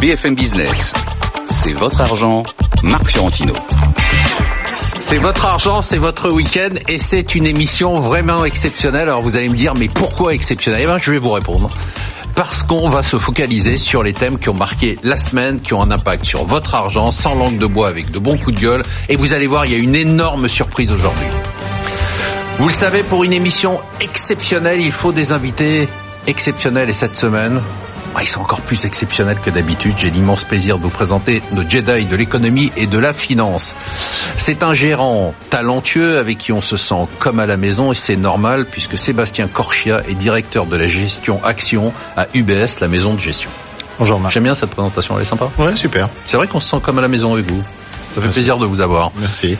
BFM Business. C'est votre argent, Marc Fiorentino. C'est votre argent, c'est votre week-end et c'est une émission vraiment exceptionnelle. Alors vous allez me dire, mais pourquoi exceptionnelle? Eh bien, je vais vous répondre. Parce qu'on va se focaliser sur les thèmes qui ont marqué la semaine, qui ont un impact sur votre argent, sans langue de bois, avec de bons coups de gueule. Et vous allez voir, il y a une énorme surprise aujourd'hui. Vous le savez, pour une émission exceptionnelle, il faut des invités exceptionnels. Et cette semaine, ils sont encore plus exceptionnels que d'habitude. J'ai l'immense plaisir de vous présenter nos Jedi de l'économie et de la finance. C'est un gérant talentueux avec qui on se sent comme à la maison et c'est normal puisque Sébastien Corchia est directeur de la gestion action à UBS, la maison de gestion. Bonjour Marc. J'aime bien cette présentation, elle est sympa. Ouais, super. C'est vrai qu'on se sent comme à la maison avec vous. Ça fait plaisir de vous avoir. Merci.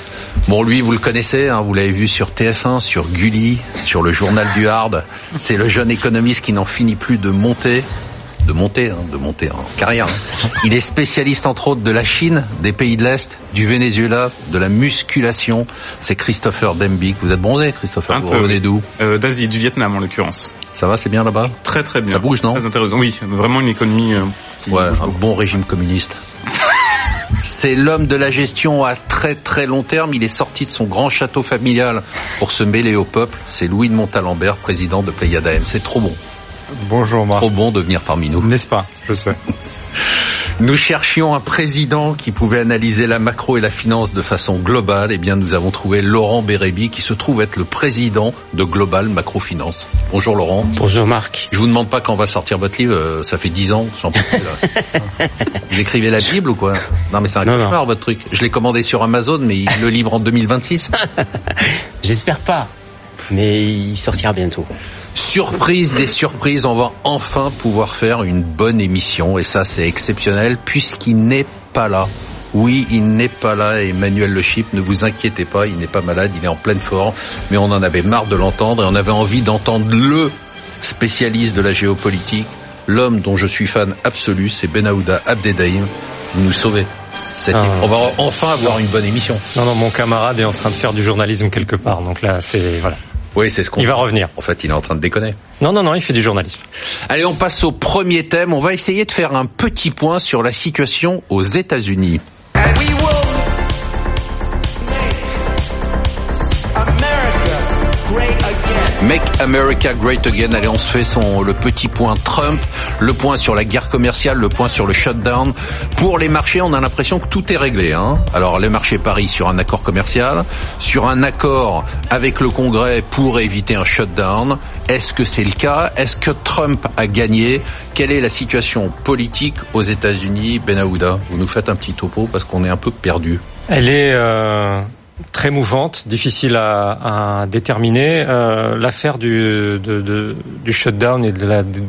Bon, lui, vous le connaissez, hein, vous l'avez vu sur TF1, sur Gulli, sur le journal du Hard. C'est le jeune économiste qui n'en finit plus de monter de monter, hein, de monter en carrière. Hein. Il est spécialiste entre autres de la Chine, des pays de l'Est, du Venezuela, de la musculation. C'est Christopher Dembik. Vous êtes bronzé, Christopher Un Vous peu, revenez d'où? Euh, D'Asie, du Vietnam en l'occurrence. Ça va, c'est bien là-bas? Très très bien. Ça bouge, non? Très intéressant. Oui, vraiment une économie. euh, qui Ouais, un bon régime communiste. C'est l'homme de la gestion à très très long terme. Il est sorti de son grand château familial pour se mêler au peuple. C'est Louis de Montalembert, président de Pléiade AM. C'est trop bon, Bonjour Marc. trop bon de venir parmi nous. N'est-ce pas? Je sais. Nous cherchions un président qui pouvait analyser la macro et la finance de façon globale. Eh bien, nous avons trouvé Laurent Bérébi, qui se trouve être le président de Global Macrofinance. Bonjour Laurent. Bonjour Marc. Je vous demande pas quand va sortir votre livre. euh, Ça fait dix ans, j'en peux plus. Là. vous écrivez la Bible ou quoi? Non, mais c'est un Non, cauchemar votre truc. Je l'ai commandé sur Amazon, mais il le livre en 2026. J'espère pas, mais il sortira bientôt. Surprise des surprises, on va enfin pouvoir faire une bonne émission et ça c'est exceptionnel puisqu'il n'est pas là. Oui, il n'est pas là, Emmanuel Le Chip, ne vous inquiétez pas, il n'est pas malade, il est en pleine forme, mais on en avait marre de l'entendre et on avait envie d'entendre le spécialiste de la géopolitique, l'homme dont je suis fan absolu, c'est Benahouda Abdedaïm. Vous nous sauvez. Cette- Ah. On va enfin avoir une bonne émission. Non, non, mon camarade est en train de faire du journalisme quelque part, donc là, c'est voilà. Oui, c'est ce qu'on. Il va revenir. En fait, il est en train de déconner. Non, non, non, il fait du journalisme. Allez, on passe au premier thème. On va essayer de faire un petit point sur la situation aux États-Unis. Make America Great Again. Allez, on se fait son le petit point Trump, le point sur la guerre commerciale, le point sur le shutdown. Pour les marchés, on a l'impression que tout est réglé. Hein Alors, les marchés parient sur un accord commercial, sur un accord avec le Congrès pour éviter un shutdown. Est-ce que c'est le cas? Est-ce que Trump a gagné? Quelle est la situation politique aux États-Unis? Benahouda, vous nous faites un petit topo parce qu'on est un peu perdu. Elle est euh, très mouvante, difficile à, à déterminer. Euh, L'affaire du, de- de- du shutdown et de la, de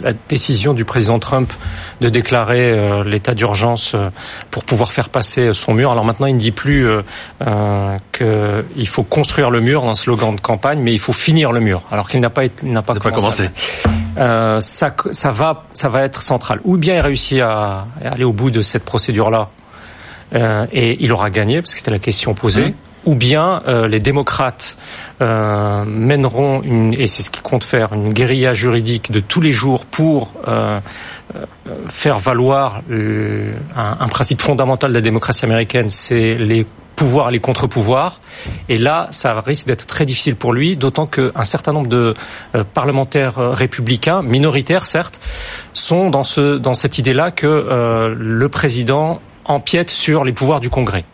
la décision du président Trump de déclarer euh, l'état d'urgence euh, pour pouvoir faire passer son mur. Alors maintenant, il ne dit plus euh, qu'il faut construire le mur, un slogan de campagne, mais il faut finir le mur. Alors qu'il n'a pas, été- il n'a pas, commencé. Ça, ça va, ça va être central. Ou bien il réussit à, à aller au bout de cette procédure-là et il aura gagné parce que c'était la question posée. Mmh. Ou bien euh, les démocrates euh, mèneront une et c'est ce qu'ils comptent faire une guérilla juridique de tous les jours pour euh, euh, faire valoir euh, un, un principe fondamental de la démocratie américaine, c'est les pouvoirs, les contre-pouvoirs. Et là, ça risque d'être très difficile pour lui, d'autant qu'un certain nombre de euh, parlementaires euh, républicains, minoritaires certes, sont dans ce dans cette idée-là que euh, le président empiète sur les pouvoirs du Congrès.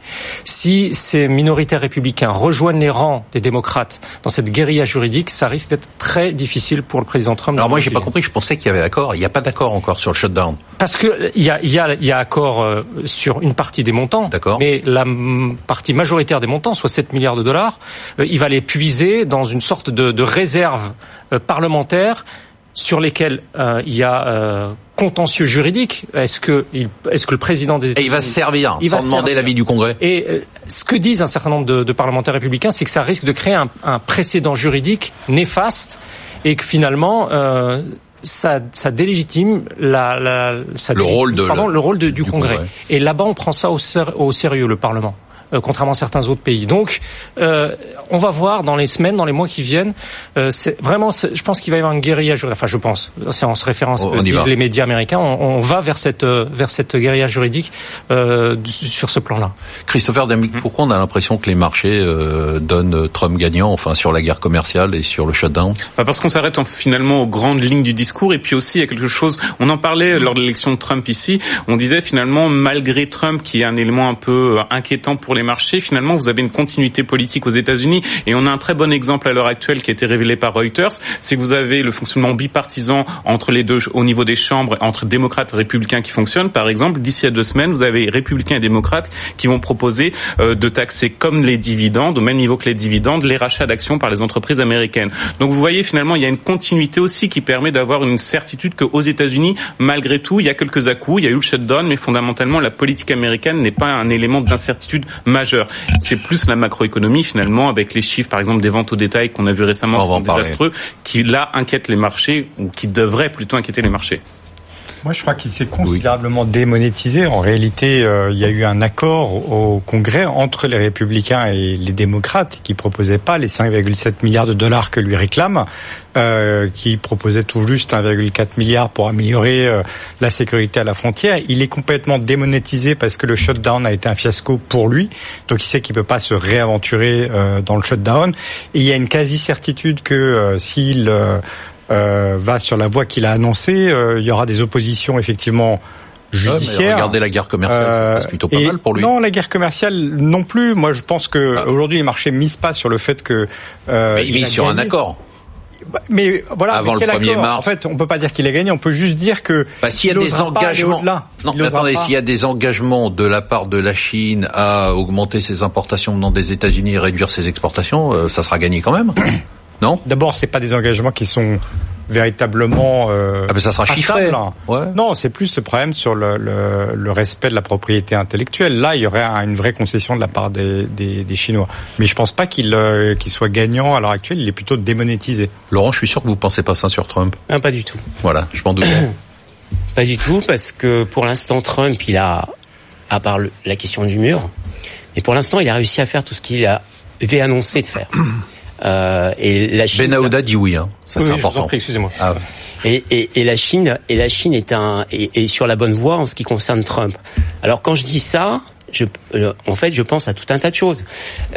Si ces minoritaires républicains rejoignent les rangs des démocrates dans cette guérilla juridique, ça risque d'être très difficile pour le président Trump. Alors moi, j'ai pas compris. Je pensais qu'il y avait accord. Il n'y a pas d'accord encore sur le shutdown. Parce que il y a, y, a, y a accord euh, sur une partie des montants, D'accord. mais la partie majoritaire des montants, soit 7 milliards de dollars, euh, il va les puiser dans une sorte de, de réserve euh, parlementaire sur lesquelles euh, il y a euh, contentieux juridique. Est-ce que, il, est-ce que le président des Et il va se servir Il sans va demander l'avis du Congrès. Et euh, ce que disent un certain nombre de, de parlementaires républicains, c'est que ça risque de créer un, un précédent juridique néfaste et que finalement euh, ça, ça délégitime la, la, ça Le délégitime, rôle de- pardon, le rôle de- du, du Congrès. Congrès. Et là-bas, on prend ça au, ser- au sérieux, le Parlement. Contrairement à certains autres pays. Donc, on va voir dans les semaines, dans les mois qui viennent. c'est vraiment, je pense qu'il va y avoir une guérilla juridique. Enfin, je pense. C'est en se référence disent les médias américains. On, va vers cette vers cette guérilla juridique sur ce plan-là. Christopher Damick, mm-hmm. pourquoi on a l'impression que les marchés donnent Trump gagnant, enfin sur la guerre commerciale et sur le shutdown? Bah, Parce qu'on s'arrête finalement aux grandes lignes du discours et puis aussi il y a quelque chose. On en parlait lors de l'élection de Trump ici. On disait finalement malgré Trump qui est un élément un peu inquiétant pour les marchés, finalement vous avez une continuité politique aux États-Unis et on a un très bon exemple à l'heure actuelle qui a été révélé par Reuters, c'est que vous avez le fonctionnement bipartisan entre les deux au niveau des chambres entre démocrates et républicains qui fonctionne. Par exemple, d'ici à deux semaines, vous avez républicains et démocrates qui vont proposer euh, de taxer comme les dividendes au même niveau que les dividendes les rachats d'actions par les entreprises américaines. Donc vous voyez finalement il y a une continuité aussi qui permet d'avoir une certitude qu'aux États-Unis, malgré tout, il y a quelques à-coups, il y a eu le shutdown, mais fondamentalement la politique américaine n'est pas un élément d'incertitude majeur. C'est plus la macroéconomie finalement avec les chiffres par exemple des ventes au détail qu'on a vu récemment qui sont désastreux, qui là inquiètent les marchés ou qui devraient plutôt inquiéter les marchés. Moi, je crois qu'il s'est considérablement démonétisé. En réalité, euh, il y a eu un accord au Congrès entre les républicains et les démocrates qui proposaient pas les 5,7 milliards de dollars que lui réclament, euh, qui proposait tout juste 1,4 milliard pour améliorer euh, la sécurité à la frontière. Il est complètement démonétisé parce que le shutdown a été un fiasco pour lui. Donc il sait qu'il peut pas se réaventurer euh, dans le shutdown. Et il y a une quasi-certitude que s'il euh, va sur la voie qu'il a annoncée. Euh, il y aura des oppositions effectivement judiciaires. regardez la guerre commerciale, ça se passe plutôt pas mal pour lui. Non, la guerre commerciale non plus. Moi, je pense que ah. aujourd'hui les marchés misent pas sur le fait que. Euh, mais ils misent sur un accord. Bah, mais voilà, avant le 1er mars. En fait, on peut pas dire qu'il a gagné. On peut juste dire que bah, s'il y a des engagements, non, mais attendez, s'il y a des engagements de la part de la Chine à augmenter ses importations venant des États-Unis et réduire ses exportations, euh, ça sera gagné quand même. Non D'abord, c'est pas des engagements qui sont véritablement euh, ah mais ça sera chiffré. Ouais. Non, c'est plus le problème sur le, le, le, respect de la propriété intellectuelle. Là, il y aurait une vraie concession de la part des, des, des Chinois. Mais je pense pas qu'il euh, qu'il soit gagnant à l'heure actuelle. Il est plutôt démonétisé. Laurent, je suis sûr que vous pensez pas ça sur Trump. Non, pas du tout. Voilà, je m'en doute. pas du tout, parce que pour l'instant, Trump, il a, à part la question du mur, et pour l'instant, il a réussi à faire tout ce qu'il avait annoncé de faire. Euh, et la Chine. Ben dit oui, hein. ça c'est important. Excusez-moi. Ah. Et, et, et, la Chine et la Chine est un est, est, sur la bonne voie en ce qui concerne Trump. Alors quand je dis ça, je, euh, en fait, je pense à tout un tas de choses.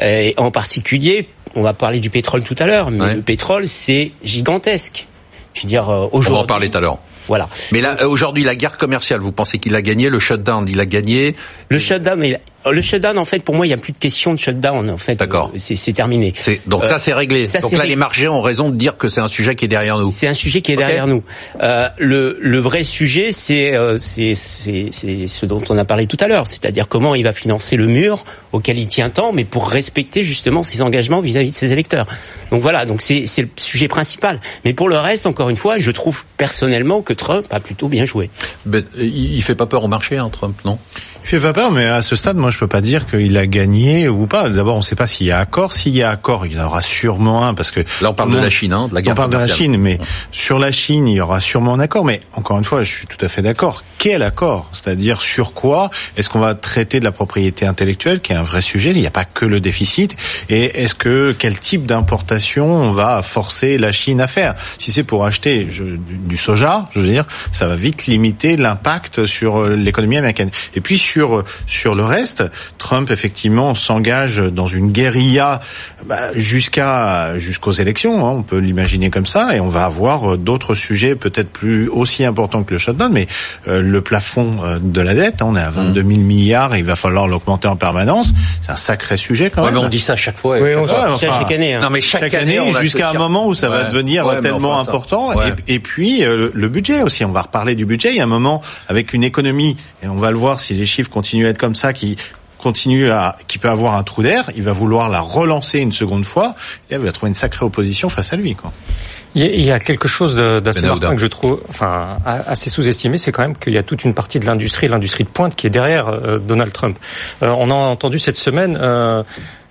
Et en particulier, on va parler du pétrole tout à l'heure, mais le pétrole c'est gigantesque. Je veux dire aujourd'hui. On va en parler tout à l'heure. Voilà. Mais là, aujourd'hui, la guerre commerciale, vous pensez qu'il a gagné Le shutdown, il a gagné Le shutdown, il, euh, le shutdown, en fait, pour moi, il n'y a plus de question de shutdown. En fait, d'accord. Euh, c'est terminé. Donc ça, c'est réglé. Euh, donc là, les marchés ont raison de dire que c'est un sujet qui est derrière nous. C'est un sujet qui est derrière nous. Euh, le, le vrai sujet, c'est c'est ce dont on a parlé tout à l'heure, c'est-à-dire comment il va financer le mur auquel il tient tant, mais pour respecter justement ses engagements vis-à-vis de ses électeurs. Donc voilà, donc c'est le sujet principal. Mais pour le reste, encore une fois, je trouve personnellement que Trump a plutôt bien joué. Ben, il fait pas peur au marché, hein, Trump, non? Il fait pas peur, mais à ce stade, moi, je peux pas dire qu'il a gagné ou pas. D'abord, on ne sait pas s'il y a accord. S'il y a accord, il y en aura sûrement un, parce que là, on parle de la Chine, hein, de la guerre On parle de la Chine, mais sur la Chine, il y aura sûrement un accord. Mais encore une fois, je suis tout à fait d'accord. Quel accord? C'est-à-dire sur quoi? Est-ce qu'on va traiter de la propriété intellectuelle, qui est un vrai sujet? Il n'y a pas que le déficit. Et est-ce que quel type d'importation on va forcer la Chine à faire? Si c'est pour acheter je, du soja, je veux dire, ça va vite limiter l'impact sur euh, l'économie américaine. Et puis sur sur le reste, Trump effectivement s'engage dans une guérilla bah, jusqu'à jusqu'aux élections. Hein, on peut l'imaginer comme ça, et on va avoir euh, d'autres sujets peut-être plus aussi importants que le shutdown, mais euh, le plafond euh, de la dette, hein, on est à 22 000 milliards, et il va falloir l'augmenter en permanence. C'est un sacré sujet quand même. Mais on dit ça chaque fois. Oui, on chaque année. Hein. Non, mais chaque, année, jusqu'à un moment où ça va devenir tellement important. Et, et, puis le budget aussi. On va reparler du budget. Il y a un moment avec une économie, et on va le voir si les chiffres continuent à être comme ça, qui continue à, qui peut avoir un trou d'air, il va vouloir la relancer une seconde fois, et il va trouver une sacrée opposition face à lui. Il y a quelque chose d'assez ben marquant que je trouve, enfin, assez sous-estimé, c'est quand même qu'il y a toute une partie de l'industrie, l'industrie de pointe, qui est derrière euh, Donald Trump. Euh, on a entendu cette semaine. Euh,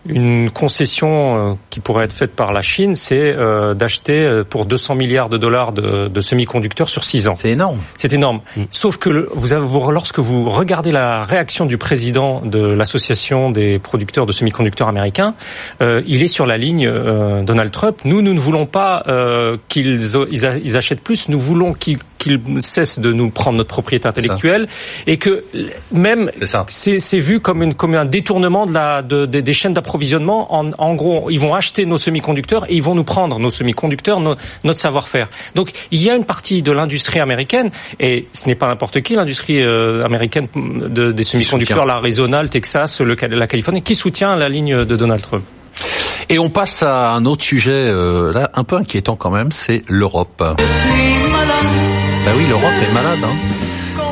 une concession euh, qui pourrait être faite par la Chine, c'est euh, d'acheter euh, pour 200 milliards de dollars de, de semi-conducteurs sur 6 ans. C'est énorme. C'est énorme. Mm. Sauf que le- vous avez, vous- lorsque vous regardez la réaction du président de l'association des producteurs de semi-conducteurs américains, euh, il est sur la ligne euh, Donald Trump. Nous, nous ne voulons pas euh, qu'ils ils achètent plus. Nous voulons qu'ils qu'ils cessent de nous prendre notre propriété intellectuelle et que même C'est vu comme une comme un détournement de la de, de- des chaînes d'approvisionnement. En, en gros, ils vont acheter nos semi-conducteurs et ils vont nous prendre nos semi-conducteurs, notre savoir-faire. Donc, il y a une partie de l'industrie américaine et ce n'est pas n'importe qui l'industrie euh, américaine de, des semi-conducteurs, l'Arizona, le Texas, le, la Californie, qui soutient la ligne de Donald Trump. Et on passe à un autre sujet, euh, là, un peu inquiétant quand même, c'est l'Europe. Bah oui, l'Europe est malade. Hein.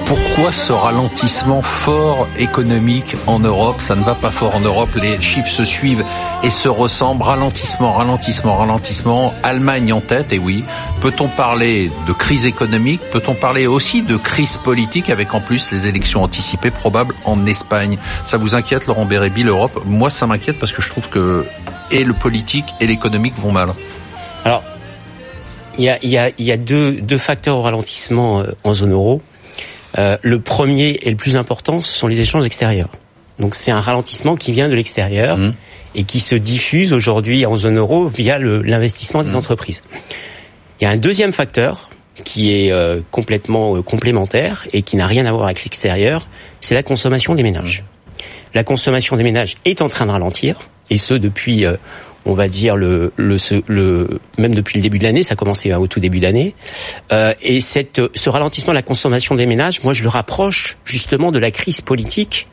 Pourquoi ce ralentissement fort économique en Europe? Ça ne va pas fort en Europe, les chiffres se suivent et se ressemblent. Ralentissement, ralentissement, ralentissement. Allemagne en tête, et oui. Peut-on parler de crise économique? Peut-on parler aussi de crise politique avec en plus les élections anticipées probables en Espagne? Ça vous inquiète, Laurent Bérébi, l'Europe? Moi, ça m'inquiète parce que je trouve que et le politique et l'économique vont mal. Alors, il y a, il y a, il y a deux, deux facteurs au ralentissement euh, en zone euro. Euh, le premier et le plus important, ce sont les échanges extérieurs. Donc c'est un ralentissement qui vient de l'extérieur Mhm. et qui se diffuse aujourd'hui en zone euro via l'investissement des entreprises. Il y a un deuxième facteur qui est euh, complètement euh, complémentaire et qui n'a rien à voir avec l'extérieur, c'est la consommation des ménages. La consommation des ménages est en train de ralentir, et ce depuis, on va dire le, le, ce- le même depuis le début de l'année, ça a commencé euh, au tout début d'année. Euh, et cette, ce ralentissement de la consommation des ménages, moi je le rapproche justement de la crise politique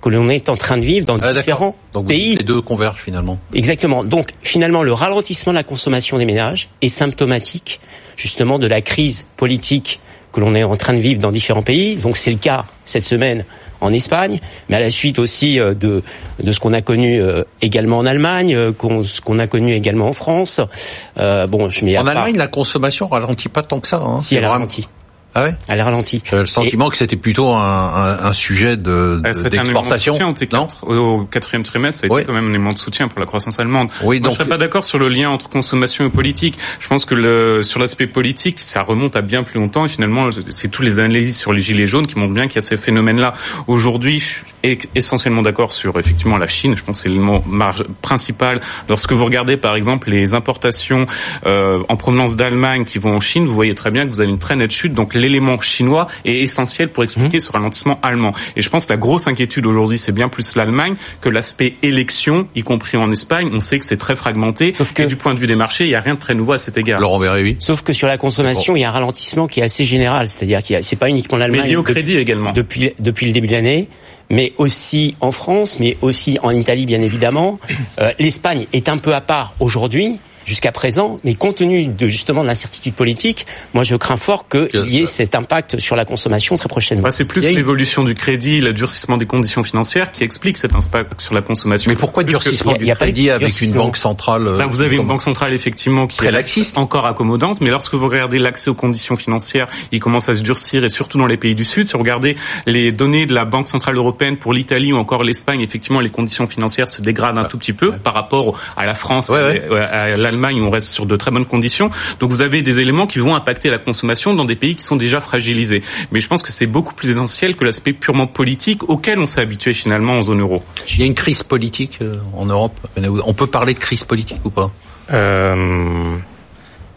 que l'on est en train de vivre dans Ah, différents Donc pays. les deux convergent finalement. Exactement. Donc finalement, le ralentissement de la consommation des ménages est symptomatique justement de la crise politique que l'on est en train de vivre dans différents pays. Donc c'est le cas cette semaine en Espagne, mais à la suite aussi euh, de de ce qu'on a connu euh, également en Allemagne, euh, qu'on- ce qu'on a connu également en France. Euh, bon, je En part- Allemagne, la consommation ralentit pas tant que ça. Hein. si C'est elle a vraiment- ralenti, Ah ouais elle a ralenti. J'avais le sentiment que c'était plutôt un, un, un sujet de, Ah, de- c'était un de d'exportation. Non T4. Au quatrième trimestre, ça a été Oui. quand même un élément de soutien pour la croissance allemande. Oui, Moi, donc- je serais pas d'accord sur le lien entre consommation et politique. Je pense que le, sur l'aspect politique, ça remonte à bien plus longtemps et finalement, c'est tous les analyses sur les gilets jaunes qui montrent bien qu'il y a ces phénomènes-là. Aujourd'hui, essentiellement d'accord sur effectivement la Chine. Je pense que c'est l'élément marge principal. Lorsque vous regardez par exemple les importations euh, en provenance d'Allemagne qui vont en Chine, vous voyez très bien que vous avez une très nette chute. Donc l'élément chinois est essentiel pour expliquer ce ralentissement allemand. Et je pense que la grosse inquiétude aujourd'hui, c'est bien plus l'Allemagne que l'aspect élection, y compris en Espagne. On sait que c'est très fragmenté. Sauf que- Et du point de vue des marchés, il n'y a rien de très nouveau à cet égard. Laurent Bérébi Sauf que sur la consommation, il y a un ralentissement qui est assez général, c'est-à-dire qu'il y a- c'est pas uniquement Mais l'Allemagne. lié au de- crédit également. depuis depuis le début de l'année, mais aussi en France, mais aussi en Italie bien évidemment. Euh, L'Espagne est un peu à part aujourd'hui. Jusqu'à présent, mais compte tenu de justement de l'incertitude politique, moi je crains fort qu'il Que y ait ça- cet impact sur la consommation très prochainement. Bah, c'est plus Il y a une- l'évolution du crédit, le durcissement des conditions financières qui explique cet impact sur la consommation. Mais pourquoi Plus que- durcissement il y a- du y a pas eu de crédit avec une durcissement. banque centrale euh, Là, vous avez une banque centrale effectivement qui Très reste laxiste. encore accommodante, mais lorsque vous regardez l'accès aux conditions financières, il commence à se durcir et surtout dans les pays du Sud. Si vous regardez les données de la Banque centrale européenne pour l'Italie ou encore l'Espagne, effectivement, les conditions financières se dégradent un tout petit peu par rapport à la France Ouais, et à l'Allemagne où on reste sur de très bonnes conditions. Donc vous avez des éléments qui vont impacter la consommation dans des pays qui sont déjà fragilisés. Mais je pense que c'est beaucoup plus essentiel que l'aspect purement politique auquel on s'est habitué finalement en zone euro. Il y a une crise politique euh, en Europe? On peut parler de crise politique ou pas? Euh,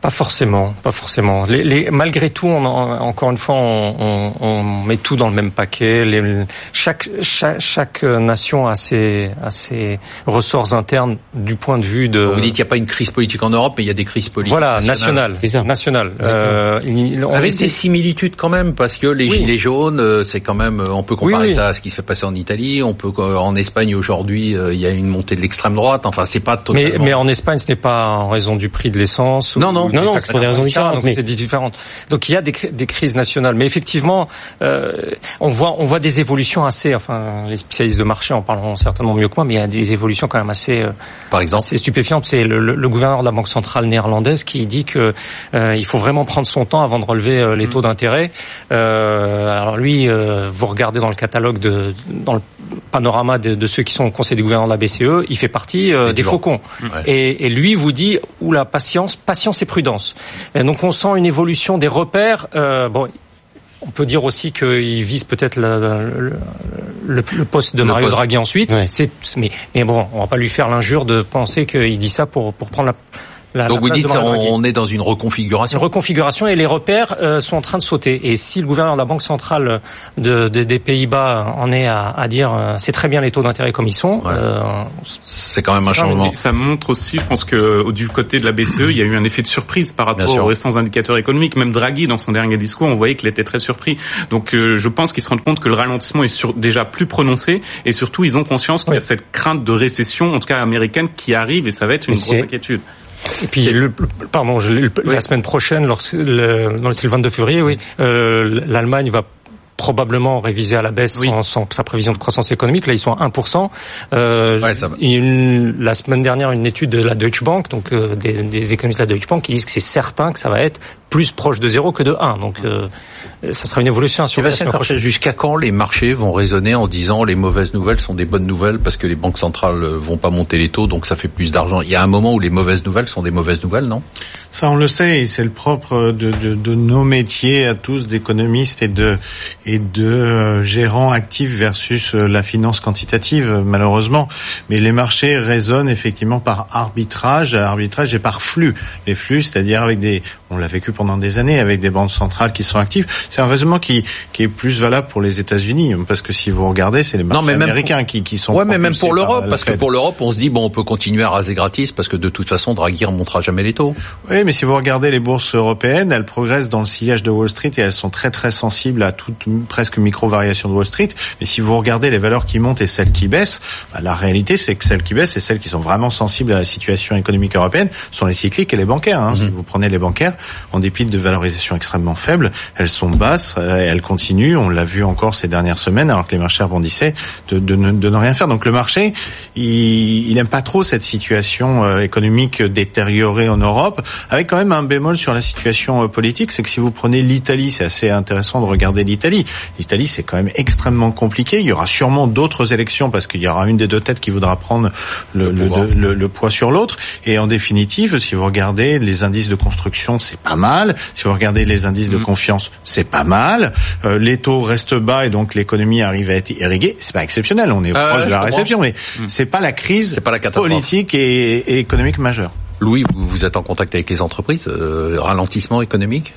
pas forcément, pas forcément. Les, les- malgré tout, on, en- encore une fois, on, on- on met tout dans le même paquet. Les- chaque, chaque, chaque nation a ses, a ses ressorts internes du point de vue de. Vous dites qu'il n'y a pas une crise politique en Europe, mais il y a des crises politiques. voilà, nationales. national, C'est ça. national. Euh, il- on Avec essaie- des similitudes quand même, parce que les Oui. gilets jaunes, euh, c'est quand même, euh, on peut comparer Oui, oui. ça à ce qui se fait passer en Italie, on peut euh, en Espagne aujourd'hui, euh, il y a une montée de l'extrême droite. Enfin, c'est pas mais, totalement. mais en Espagne, ce n'est pas en raison du prix de l'essence. Non, non. Non, non, ce sont des raisons différentes. Donc mais- c'est différentes. Donc il y a des, des crises nationales, mais effectivement, euh, on voit on voit des évolutions assez. Enfin, les spécialistes de marché en parleront certainement mieux que moi, mais il y a des évolutions quand même assez. euh, Par exemple. c'est stupéfiant. C'est le, le- le gouverneur de la Banque centrale néerlandaise qui dit que euh, il faut vraiment prendre son temps avant de relever euh, les taux d'intérêt. Euh, alors lui, euh, vous regardez dans le catalogue de dans le panorama de, de ceux qui sont au conseil du gouverneur de la BCE, il fait partie des faucons. Ouais. Et, et lui vous dit ou la patience, patience et prudence. Et donc on sent une évolution des repères. Euh, bon. On peut dire aussi qu'il vise peut-être le, le, le- le poste de Le Mario poste. Draghi ensuite. Ouais. Mais, mais bon, on va pas lui faire l'injure de penser qu'il dit ça pour, pour prendre la, la, Donc la vous place dites on est dans une Une reconfiguration. reconfiguration et les repères euh, sont en train de sauter. Et si le gouverneur de la Banque centrale de, de- des Pays-Bas en est à, à dire euh, c'est très bien les taux d'intérêt comme ils sont, Ouais. euh, C'est quand même un changement. Ça montre aussi, je pense que du côté de la BCE, il y a eu un effet de surprise par rapport aux récents indicateurs économiques. Même Draghi, dans son dernier discours, on voyait qu'il était très surpris. Donc, euh, je pense qu'ils se rendent compte que le ralentissement est sur- déjà plus prononcé, et surtout, ils ont conscience qu'il y a Oui. cette crainte de récession, en tout cas américaine, qui arrive, et ça va être une Mais grosse inquiétude. Et puis, le, pardon, je, le- la semaine prochaine, lorsque le, c'est le 22 février, oui, euh, l'Allemagne va probablement réviser à la baisse Oui. son- son- sa prévision de croissance économique. Là, ils sont à 1%. Euh, Ouais, ça va. une- la semaine dernière, une étude de la Deutsche Bank, donc euh, des, des économistes de la Deutsche Bank, qui disent que c'est certain que ça va être plus proche de zéro que de 1. Donc, euh, ça sera une évolution Sébastien Corchet, jusqu'à quand les marchés vont raisonner en disant les mauvaises nouvelles sont des bonnes nouvelles parce que les banques centrales euh, vont pas monter les taux donc ça fait plus d'argent? Il y a un moment où les mauvaises nouvelles sont des mauvaises nouvelles, non? Ça, on le sait, et c'est le propre de, de, de nos métiers à tous d'économistes et de et de euh, gérants actifs versus euh, la finance quantitative, euh, malheureusement. Mais les marchés raisonnent effectivement par arbitrage, arbitrage et par flux. Les flux, c'est-à-dire avec des, on l'a vécu pendant des années, avec des banques centrales qui sont actives. C'est un raisonnement qui qui est plus valable pour les États-Unis, parce que si vous regardez, c'est les marchés mais même américains qui qui sont Ouais, mais même pour l'Europe, parce que pour l'Europe, on se dit bon, on peut continuer à raser gratis parce que de toute façon, Draghi remontera jamais les taux. Oui, mais si vous regardez les bourses européennes, elles progressent dans le sillage de Wall Street et elles sont très très sensibles à toute presque micro-variation de Wall Street. Mais si vous regardez les valeurs qui montent et celles qui baissent, bah, la réalité c'est que celles qui baissent et celles qui sont vraiment sensibles à la situation économique européenne sont les cycliques et les bancaires. Hein. Si vous prenez les bancaires, en dépit de valorisation extrêmement faible, elles sont basses euh, elles continuent. On l'a vu encore ces dernières semaines alors que les marchés rebondissaient de, de ne, de ne rien faire. Donc le marché, il, il aime pas trop cette situation euh, économique détériorée en Europe, avec quand même un bémol sur la situation euh, politique, c'est que si vous prenez l'Italie, c'est assez intéressant de regarder l'Italie. L'Italie, c'est quand même extrêmement compliqué. Il y aura sûrement d'autres élections parce qu'il y aura une des deux têtes qui voudra prendre le, Le le- le poids sur l'autre. Et en définitive, si vous regardez les indices de construction, c'est pas mal. Si vous regardez les indices de confiance, c'est pas mal. Euh, les taux restent bas et donc l'économie arrive à être irriguée. C'est pas exceptionnel. On est Ah proche de la réception, mais c'est pas la crise pas la catastrophe. politique et, et économique majeure. Louis, vous, vous êtes en contact avec les entreprises, euh, ralentissement économique?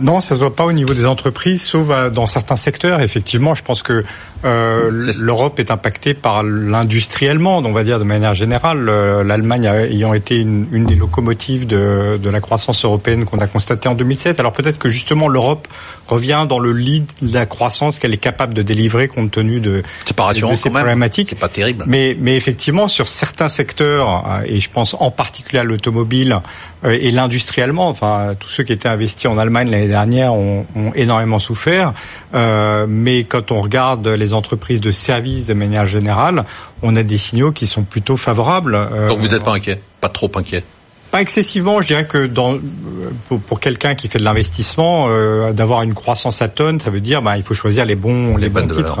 Non, ça se voit pas au niveau des entreprises, sauf euh, dans certains secteurs. Effectivement, je pense que euh, l'Europe est impactée par l'industrie allemande, on va dire de manière générale. Euh, L'Allemagne ayant été une, une des locomotives de, de la croissance européenne qu'on a constatée en 2007. Alors peut-être que justement l'Europe revient dans le lead de la croissance qu'elle est capable de délivrer compte tenu de, pas de ces problématiques. C'est pas terrible. Mais, mais effectivement, sur certains secteurs, euh, et je pense en particulier à l'automobile euh, et l'industrie allemande, enfin tous ceux qui étaient investis en Allemagne l'année dernière ont, ont énormément souffert. Euh, mais quand on regarde les entreprises de services de manière générale, on a des signaux qui sont plutôt favorables. Euh, Donc vous n'êtes pas inquiet, pas trop inquiet. Pas excessivement, je dirais que dans, euh, pour, pour quelqu'un qui fait de l'investissement, euh, d'avoir une croissance à tonnes, ça veut dire bah, il faut choisir les bons, les, Les bons titres.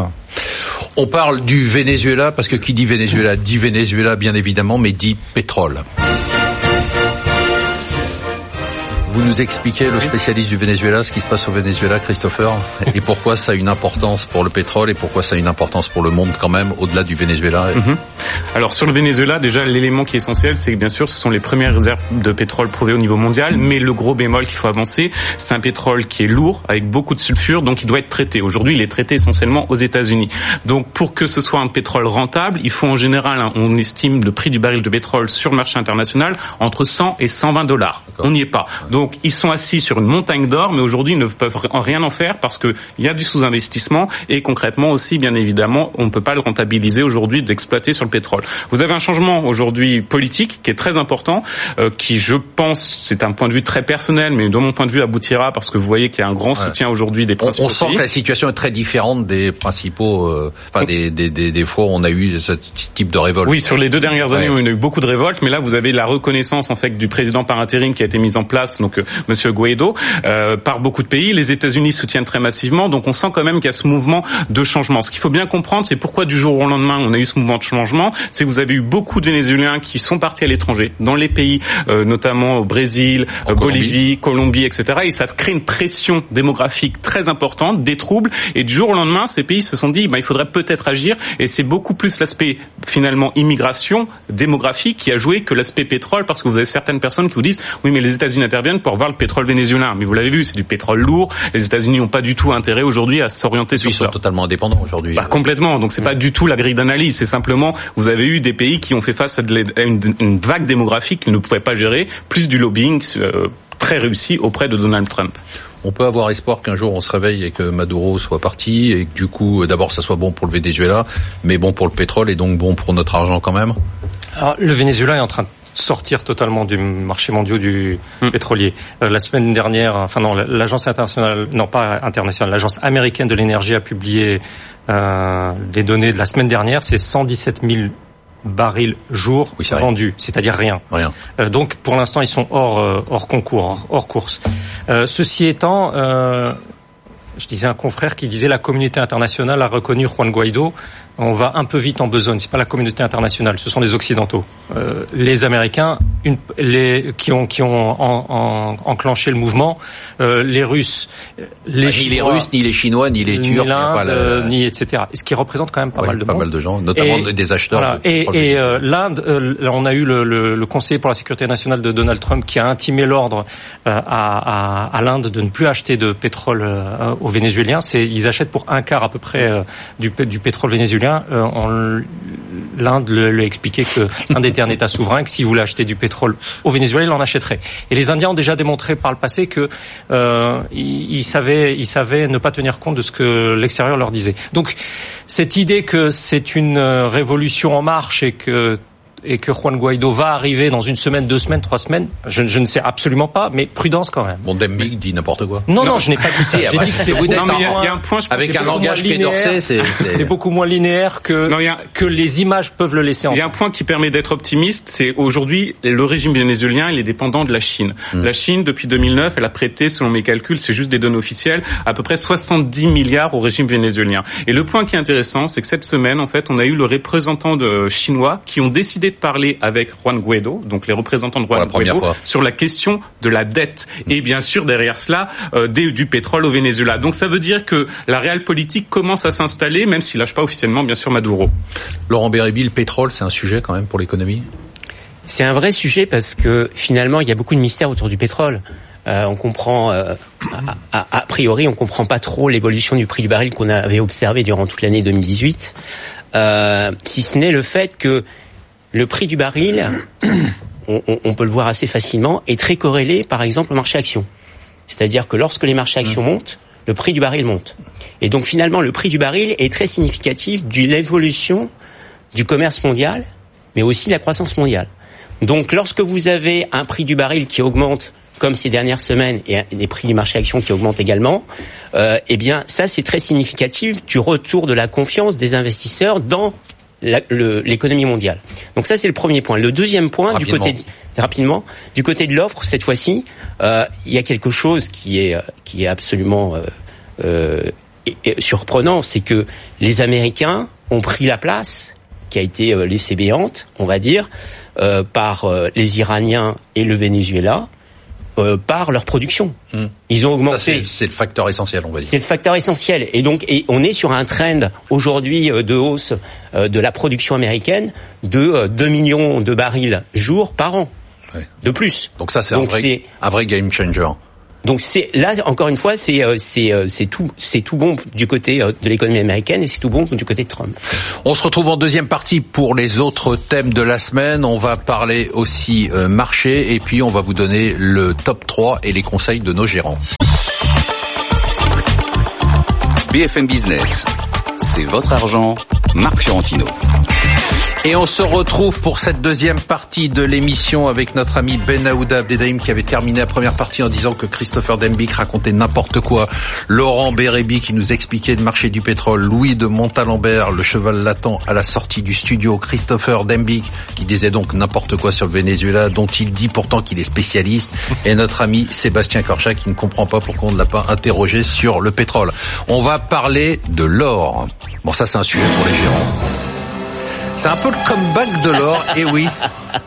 On parle du Venezuela parce que qui dit Venezuela dit Venezuela bien évidemment, mais dit pétrole. Vous nous expliquez, le spécialiste du Venezuela, ce qui se passe au Venezuela, Christopher, et pourquoi ça a une importance pour le pétrole et pourquoi ça a une importance pour le monde quand même, au-delà du Venezuela? Mhm. Alors sur le Venezuela, déjà l'élément qui est essentiel, c'est que bien sûr ce sont les premières réserves de pétrole prouvées au niveau mondial, mais le gros bémol qu'il faut avancer, c'est un pétrole qui est lourd, avec beaucoup de sulfure, donc il doit être traité. Aujourd'hui, il est traité essentiellement aux États-Unis. Donc pour que ce soit un pétrole rentable, il faut en général, hein, on estime le prix du baril de pétrole sur le marché international entre 100 et 120 dollars. On n'y est pas. Donc Donc ils sont assis sur une montagne d'or, mais aujourd'hui ils ne peuvent rien en faire parce qu'il y a du sous-investissement et concrètement aussi, bien évidemment, on ne peut pas le rentabiliser aujourd'hui d'exploiter sur le pétrole. Vous avez un changement aujourd'hui politique qui est très important, euh, qui je pense, c'est un point de vue très personnel, mais de mon point de vue aboutira parce que vous voyez qu'il y a un grand soutien aujourd'hui des principaux on, on sent que la situation est très différente des principaux, euh, enfin des, des, des, des, fois où on a eu ce type de révolte. Oui, sur les deux dernières années, on a eu beaucoup de révoltes, mais là vous avez la reconnaissance en fait du président par intérim qui a été mise en place, donc euh, Monsieur Guaido, euh, par beaucoup de pays. Les États-Unis soutiennent très massivement, donc on sent quand même qu'il y a ce mouvement de changement. Ce qu'il faut bien comprendre, c'est pourquoi du jour au lendemain on a eu ce mouvement de changement, c'est que vous avez eu beaucoup de Vénézuéliens qui sont partis à l'étranger, dans les pays, euh, notamment au Brésil, euh, Bolivie, Colombie, etc. Et ça crée une pression démographique très importante, des troubles, et du jour au lendemain, ces pays se sont dit, bah, il faudrait peut-être agir, et c'est beaucoup plus l'aspect finalement immigration démographique qui a joué que l'aspect pétrole, parce que vous avez certaines personnes qui vous disent, oui, mais les États-Unis interviennent pour voir le pétrole vénézuélien. Mais vous l'avez vu, c'est du pétrole lourd. Les États-Unis n'ont pas du tout intérêt aujourd'hui à s'orienter sur Ils sont totalement indépendants aujourd'hui. Bah, complètement. Donc c'est pas du tout la grille d'analyse. C'est simplement, vous avez eu des pays qui ont fait face à une, une vague démographique qu'ils ne pouvaient pas gérer, plus du lobbying euh, très réussi auprès de Donald Trump on peut avoir espoir qu'un jour on se réveille et que Maduro soit parti et que du coup, d'abord, ça soit bon pour le Venezuela, mais bon pour le pétrole et donc bon pour notre argent quand même. Alors, le Venezuela est en train de sortir totalement du marché mondial du hmm. pétrolier. Euh, la semaine dernière, enfin non, l'agence internationale, non pas internationale, l'agence américaine de l'énergie a publié euh, les données de la semaine dernière. C'est 117 000 barils jour vendus, c'est-à-dire rien. rien. Euh, donc pour l'instant ils sont hors euh, hors concours, hors, hors course. Euh, ceci étant, je disais un confrère qui disait la communauté internationale a reconnu Juan Guaido on va un peu vite en besogne. C'est pas la communauté internationale, ce sont les occidentaux, euh, les Américains, une, les qui ont qui ont en, enclenché le mouvement, euh, les Russes, les ah, ni les Russes, ni les Chinois, ni les Turcs, ni, ni etc. Ce qui représente quand même pas mal de pas mal de gens, notamment des acheteurs. et, et euh, l'Inde, euh, on a eu le, le, le, conseiller pour la sécurité nationale de Donald Trump qui a intimé l'ordre à, à, à l'Inde de ne plus acheter de pétrole aux Vénézuéliens. C'est ils achètent pour un quart à peu près du, du pétrole vénézuélien euh, l'Inde lui a expliqué que l'Inde était un État souverain, que s'il voulait acheter du pétrole au Venezuela, il en achèterait. Et les Indiens ont déjà démontré par le passé que euh, ils, savaient, ils savaient ne pas tenir compte de ce que l'extérieur leur disait. Donc cette idée que c'est une euh, révolution en marche et que et que Juan Guaido va arriver dans une semaine, deux semaines, trois semaines, je, je ne sais absolument pas, mais prudence quand même. Bon, Dembig dit n'importe quoi. Non, non, je n'ai pas dit ça. J'ai dit que c'est il y, a un point, avec un langage d'Orsay, c'est beaucoup moins linéaire que non, a, que les images peuvent le laisser. Il y a un point qui permet d'être optimiste, c'est aujourd'hui le régime vénézuélien, il est dépendant de la Chine. Hmm. La Chine, depuis 2009, elle a prêté, selon mes calculs, c'est juste des données officielles, à peu près 70 milliards au régime vénézuélien. Et le point qui est intéressant, c'est que cette semaine, en fait, on a eu le représentant de chinois qui ont décidé de parler avec Juan Guaido, donc les représentants de Juan Guaido, sur la question de la dette et bien sûr derrière cela euh, du pétrole au Venezuela. Donc ça veut dire que la réelle politique commence à s'installer, même s'il lâche pas officiellement bien sûr Maduro. Laurent Bérébi, le pétrole, c'est un sujet quand même pour l'économie? C'est un vrai sujet parce que finalement il y a beaucoup de mystères autour du pétrole. Euh, on comprend, euh, a, a, priori, on comprend pas trop l'évolution du prix du baril qu'on avait observé durant toute l'année 2018, euh, si ce n'est le fait que le prix du baril, on, peut le voir assez facilement, est très corrélé, par exemple, au marché action. C'est-à-dire que lorsque les marchés actions mm. montent, le prix du baril monte. Et donc finalement, le prix du baril est très significatif de l'évolution du commerce mondial, mais aussi de la croissance mondiale. Donc lorsque vous avez un prix du baril qui augmente, comme ces dernières semaines, et des prix du marché action qui augmentent également, euh, eh bien ça c'est très significatif du retour de la confiance des investisseurs dans l'économie mondiale. Donc ça c'est le premier point. Le deuxième point du côté rapidement du côté de l'offre cette fois-ci, euh, il y a quelque chose qui est qui est absolument euh, euh surprenant, c'est que les Américains ont pris la place qui a été euh, laissée béante, on va dire, euh, par les Iraniens et le Venezuela euh, par leur production. Hmm. Ils ont augmenté. C'est le facteur essentiel, on va dire. C'est le facteur essentiel. Et donc, et on est sur un trend aujourd'hui euh, de hausse euh, de la production américaine de 2 millions de barils jour par an. De plus. Donc ça, c'est un, vrai, un vrai game changer. Donc c'est là encore une fois c'est euh, c'est euh, c'est tout c'est tout bon du côté euh, de l'économie américaine et c'est tout bon du côté de Trump. On se retrouve en deuxième partie pour les autres thèmes de la semaine. On va parler aussi marché et puis on va vous donner le top 3 et les conseils de nos gérants. BFM Business, c'est votre argent, Marc Fiorentino. Et on se retrouve pour cette deuxième partie de l'émission avec notre ami Ben Aouda Abdedaïm qui avait terminé la première partie en disant que Christopher Dembic racontait n'importe quoi. Laurent Bérébi qui nous expliquait le marché du pétrole. Louis de Montalembert, le cheval latent à la sortie du studio. Christopher Dembic qui disait donc n'importe quoi sur le Venezuela dont il dit pourtant qu'il est spécialiste. Et notre ami Sébastien Corchat qui ne comprend pas pourquoi on ne l'a pas interrogé sur le pétrole. On va parler de l'or. Bon ça c'est un sujet pour les gérants. C'est un peu le comeback de l'or, et oui.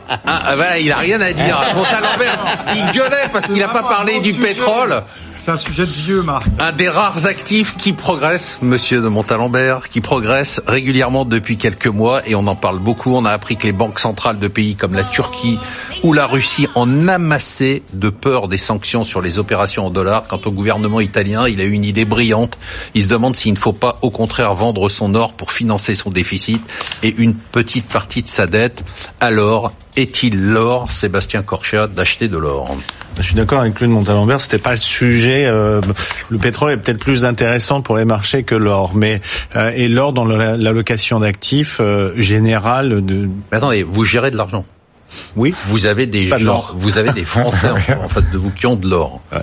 Ah, ah bah, il a rien à dire. Montalembert, il gueulait parce qu'il n'a pas parlé du pétrole. C'est un sujet de vieux, Marc. Un des rares actifs qui progresse, monsieur de Montalembert, qui progresse régulièrement depuis quelques mois et on en parle beaucoup. On a appris que les banques centrales de pays comme la Turquie ou la Russie en amassaient de peur des sanctions sur les opérations en dollars. Quant au gouvernement italien, il a eu une idée brillante. Il se demande s'il ne faut pas au contraire vendre son or pour financer son déficit et une petite partie de sa dette. Alors, est-il l'or, Sébastien Corchat, d'acheter de l'or? Je suis d'accord avec Claude Montalembert, c'était pas le sujet. Euh, le pétrole est peut-être plus intéressant pour les marchés que l'or, mais euh, et l'or dans l'allocation d'actifs euh, générale de. Mais attendez, vous gérez de l'argent. Oui. Vous avez des gens, vous avez des Français en, fait de vous qui ont de l'or. Ouais.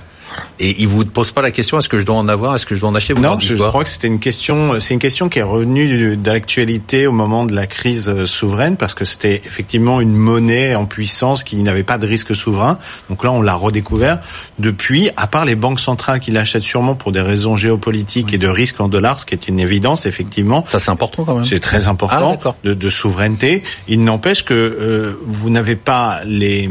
Et il vous pose pas la question est-ce que je dois en avoir, est-ce que je dois en acheter Non, je, crois que c'était une question. C'est une question qui est revenue d'actualité au moment de la crise euh, souveraine parce que c'était effectivement une monnaie en puissance qui n'avait pas de risque souverain. Donc là, on l'a redécouvert. Depuis, à part les banques centrales qui l'achètent sûrement pour des raisons géopolitiques et de risque en dollars, ce qui est une évidence effectivement. Ça c'est important quand même. C'est très important ah, de, de, souveraineté. Il n'empêche que euh, vous n'avez pas les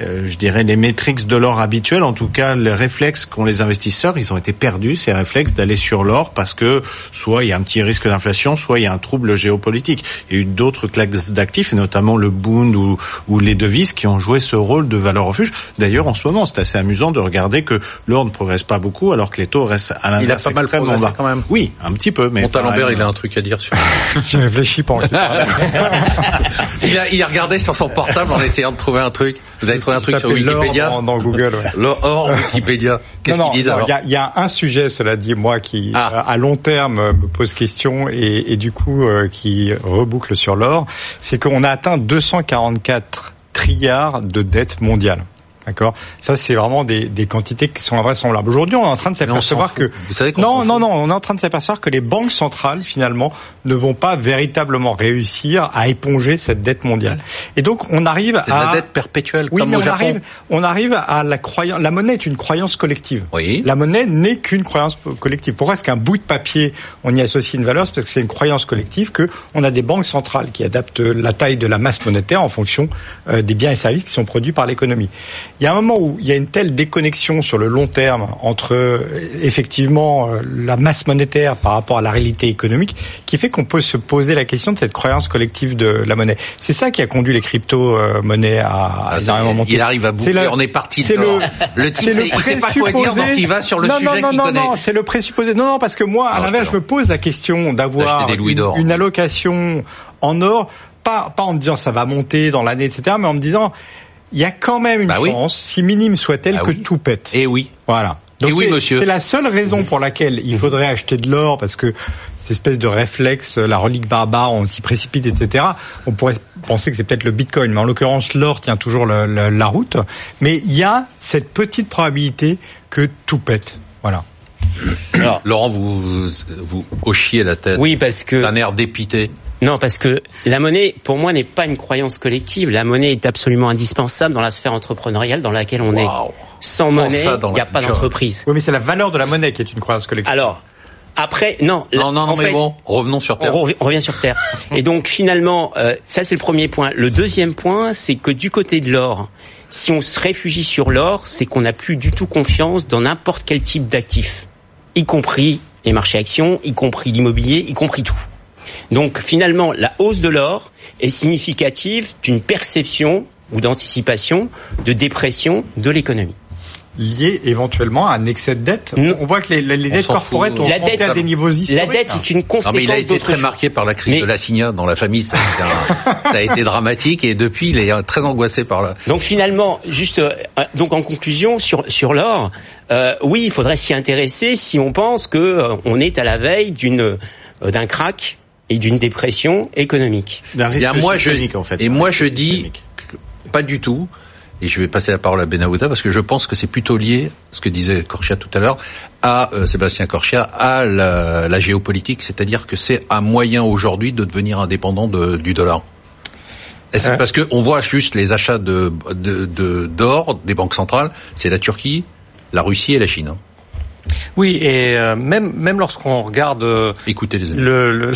euh, je dirais, les métriques de l'or habituelles, en tout cas les réflexes qu'ont les investisseurs, ils ont été perdus, ces réflexes d'aller sur l'or parce que soit il y a un petit risque d'inflation, soit il y a un trouble géopolitique. Il y a eu d'autres classes d'actifs, et notamment le Bund ou, ou, les devises qui ont joué ce rôle de valeur refuge. D'ailleurs, en ce moment, c'est assez amusant de regarder que l'or ne progresse pas beaucoup alors que les taux restent à l'inverse extrêmement bas. Quand même. Oui, un petit peu. Mais Montalembert, il a un truc à dire sur. J'ai réfléchi pas. il, a, il a regardé sur son portable en essayant de trouver un truc. Vous avez trouvé un truc sur Wikipédia dans, dans, Google. Ouais. L'or Wikipédia. Qu'est-ce qu'ils disent alors Il y, y a, un sujet, cela dit, moi, qui ah. à long terme me pose question et, et du coup euh, qui reboucle sur l'or, c'est qu'on a atteint 244 trilliards de dettes mondiales. D'accord. Ça, c'est vraiment des, des, quantités qui sont invraisemblables. Aujourd'hui, on est en train de s'apercevoir que vous savez non, non, non, on est en train de s'apercevoir que les banques centrales finalement ne vont pas véritablement réussir à éponger cette dette mondiale. Et donc, on arrive à la dette perpétuelle. Oui, comme mais au on Japon. arrive, on arrive à la croyance. La monnaie est une croyance collective. Oui. La monnaie n'est qu'une croyance collective. Pourquoi est-ce qu'un bout de papier on y associe une valeur? C'est parce que c'est une croyance collective que on a des banques centrales qui adaptent la taille de la masse monétaire en fonction euh, des biens et services qui sont produits par l'économie. Il y a un moment où il y a une telle déconnexion sur le long terme entre euh, effectivement euh, la masse monétaire par rapport à la réalité économique qui fait qu'on peut se poser la question de cette croyance collective de la monnaie. C'est ça qui a conduit les crypto-monnaies à ah, énormément monter. Il arrive à boucler, on est parti C'est le, le type, le il sait pas quoi dire, donc il va sur le non, sujet Non, non, connaît. non, c'est le présupposé. Non, non, parce que moi, à l'inverse, je me pose la question d'avoir une, une allocation en or, pas, pas en me disant ça va monter dans l'année, etc., mais en me disant il y a quand même une bah oui. chance, si minime soit-elle, Bah que oui. tout pète. Et oui. Voilà. Et oui, c'est- monsieur. C'est la seule raison pour laquelle il faudrait acheter de l'or parce que cette espèce de réflexe, la relique barbare, on s'y précipite, etc. On pourrait penser que c'est peut-être le Bitcoin, mais en l'occurrence, l'or tient toujours le- le- la route. Mais il y a cette petite probabilité que tout pète. Voilà. Alors, Laurent, vous, vous, vous hochiez la tête. oui, parce que D'un air dépité. Non, parce que la monnaie, pour moi, n'est pas une croyance collective. La monnaie est absolument indispensable dans la sphère entrepreneuriale dans laquelle on est. Sans Prends monnaie, il n'y a pas d'entreprise. Oui, mais c'est la valeur de la monnaie qui est une croyance collective. Alors, après, non. la- Non, non, non, mais fait, bon, revenons sur Terre. On revient, on revient sur Terre. Et donc finalement, euh, ça c'est le premier point. Le deuxième point, c'est que du côté de l'or, si on se réfugie sur l'or, c'est qu'on n'a plus du tout confiance dans n'importe quel type d'actif, y compris les marchés actions, y compris l'immobilier, y compris tout. Donc finalement, la hausse de l'or est significative d'une perception ou d'anticipation de dépression de l'économie. lié éventuellement à un excès de dette. Non. On voit que les, les, les On dettes corporate ont La dette- à des niveaux historiques. La dette est une Non, conséquence mais il a été très chose. marqué par la crise Mais- de la Signa dans la famille. Ça a, été un- ça a été dramatique et depuis, il est euh, très angoissé par la. Donc finalement, juste euh, donc en conclusion sur sur l'or, euh, oui, il faudrait s'y intéresser si on pense que euh, on est à la veille d'une euh, d'un crack et d'une dépression économique. D'un Bien, risque moi, je, systémique, en fait. et moi, je dis pas du tout. Et je vais passer la parole à Benahouda parce que je pense que c'est plutôt lié, ce que disait Corchia tout à l'heure, à euh, Sébastien Corchia, à la, la géopolitique, c'est-à-dire que c'est un moyen aujourd'hui de devenir indépendant de- du dollar. C'est Ouais. Parce que on voit juste les achats de de- de- d'or des banques centrales, c'est la Turquie, la Russie et la Chine. hein. Oui, et euh, même même lorsqu'on regarde euh, Écoutez les amis. le, le,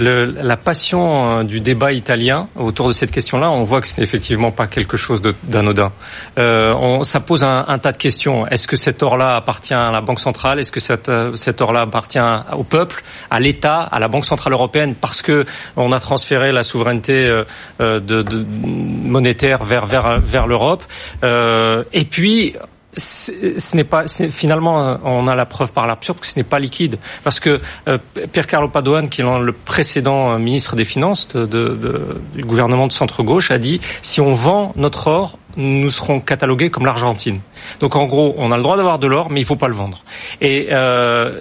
le- la passion euh, du débat italien autour de cette question-là, on voit que c'est effectivement pas quelque chose d'anodin. Euh, on, ça pose un, tas de questions. Est-ce que cet or-là appartient à la Banque centrale? Est-ce que cet, euh, cet or-là appartient au peuple, à l'État, à la Banque centrale européenne? Parce que on a transféré la souveraineté euh, euh, de, de- monétaire vers vers vers l'Europe. Euh, et puis ce n'est pas finalement euh, on a la preuve par l'absurde que ce n'est pas liquide. Parce que euh, Pierre Carlo Padoan qui est le précédent euh, ministre des finances du gouvernement de centre gauche a dit si on vend notre or nous serons catalogués comme l'Argentine. Donc en gros on a le droit d'avoir de l'or mais il faut pas le vendre. Et euh,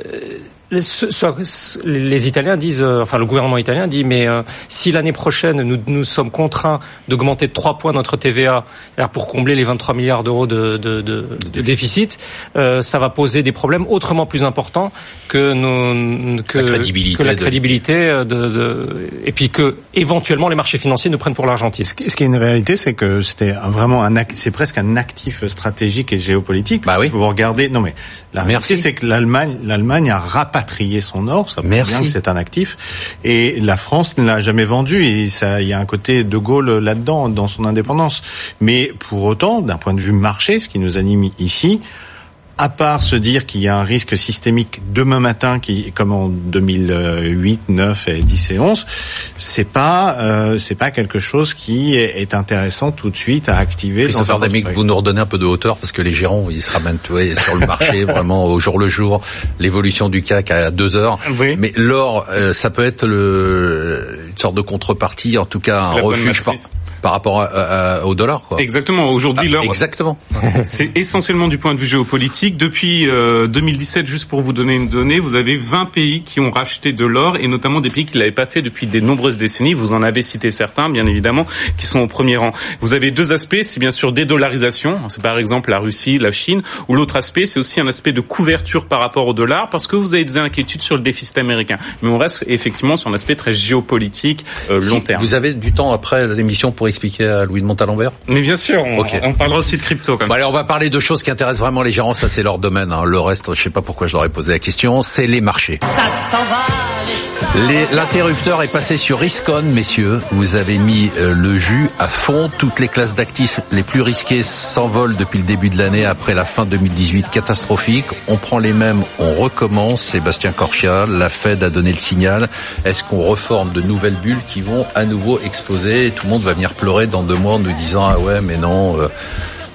les, ce- ce- les Italiens disent, euh, enfin le gouvernement italien dit, mais euh, si l'année prochaine nous, nous sommes contraints d'augmenter de 3 points notre TVA, c'est-à-dire pour combler les 23 milliards d'euros de, de, de, de déficit, euh, ça va poser des problèmes autrement plus importants que, nos, que, La crédibilité que la de- crédibilité euh, de, de, et puis que éventuellement les marchés financiers nous prennent pour l'Argentine. Ce qui ce qui est une réalité, c'est que c'était vraiment un, c'est presque un actif stratégique et géopolitique. Bah oui. Vous regardez, non mais la Merci. réalité, c'est que l'Allemagne, l'Allemagne a rapatrié son or. Ça Merci. bien que c'est un actif. Et la France ne l'a jamais vendu. Et ça, il y a un côté de Gaulle là-dedans, dans son indépendance. Mais pour autant, d'un point de vue marché, ce qui nous anime ici, à part se dire qu'il y a un risque systémique demain matin, qui, comme en 2008, 9 et 10 et 11, c'est pas, euh, c'est pas quelque chose qui est intéressant tout de suite à activer. Christopher portefeuille. vous nous redonnez un peu de hauteur parce que les gérants, ils se ramènent sur le marché vraiment au jour le jour. L'évolution du CAC à deux heures. Oui. Mais l'or, euh, ça peut être le, une sorte de contrepartie, en tout cas un refuge par. Par rapport à- à- au dollar. Quoi. Exactement. Aujourd'hui, Ah, l'or, Exactement. c'est essentiellement du point de vue géopolitique. Depuis euh, 2017, juste pour vous donner une donnée, vous avez 20 pays qui ont racheté de l'or et notamment des pays qui l'avaient pas fait depuis des nombreuses décennies. Vous en avez cité certains, bien évidemment, qui sont au premier rang. Vous avez deux aspects. C'est bien sûr dédollarisation. C'est par exemple la Russie, la Chine. Ou l'autre aspect, c'est aussi un aspect de couverture par rapport au dollar parce que vous avez des inquiétudes sur le déficit américain. Mais on reste effectivement sur un aspect très géopolitique, euh, long Si terme. Vous avez du temps après l'émission pour expliquer à Louis de Montalembert Mais bien sûr, on, Ok. on parlera aussi de crypto comme Bon, allez, on va parler de choses qui intéressent vraiment les gérants. Ça, c'est leur domaine. hein. Le reste, je sais pas pourquoi je leur ai posé la question. C'est les marchés. Les- L'interrupteur est passé sur Riscon, messieurs. Vous avez mis euh, le jus à fond. Toutes les classes d'actifs les plus risquées s'envolent depuis le début de l'année après la fin 2018 catastrophique. On prend les mêmes, on recommence. Sébastien Corchia, la Fed a donné le signal. Est-ce qu'on reforme de nouvelles bulles qui vont à nouveau exploser? Et tout le monde va venir pleurer dans deux mois en nous disant ah ouais mais non, euh,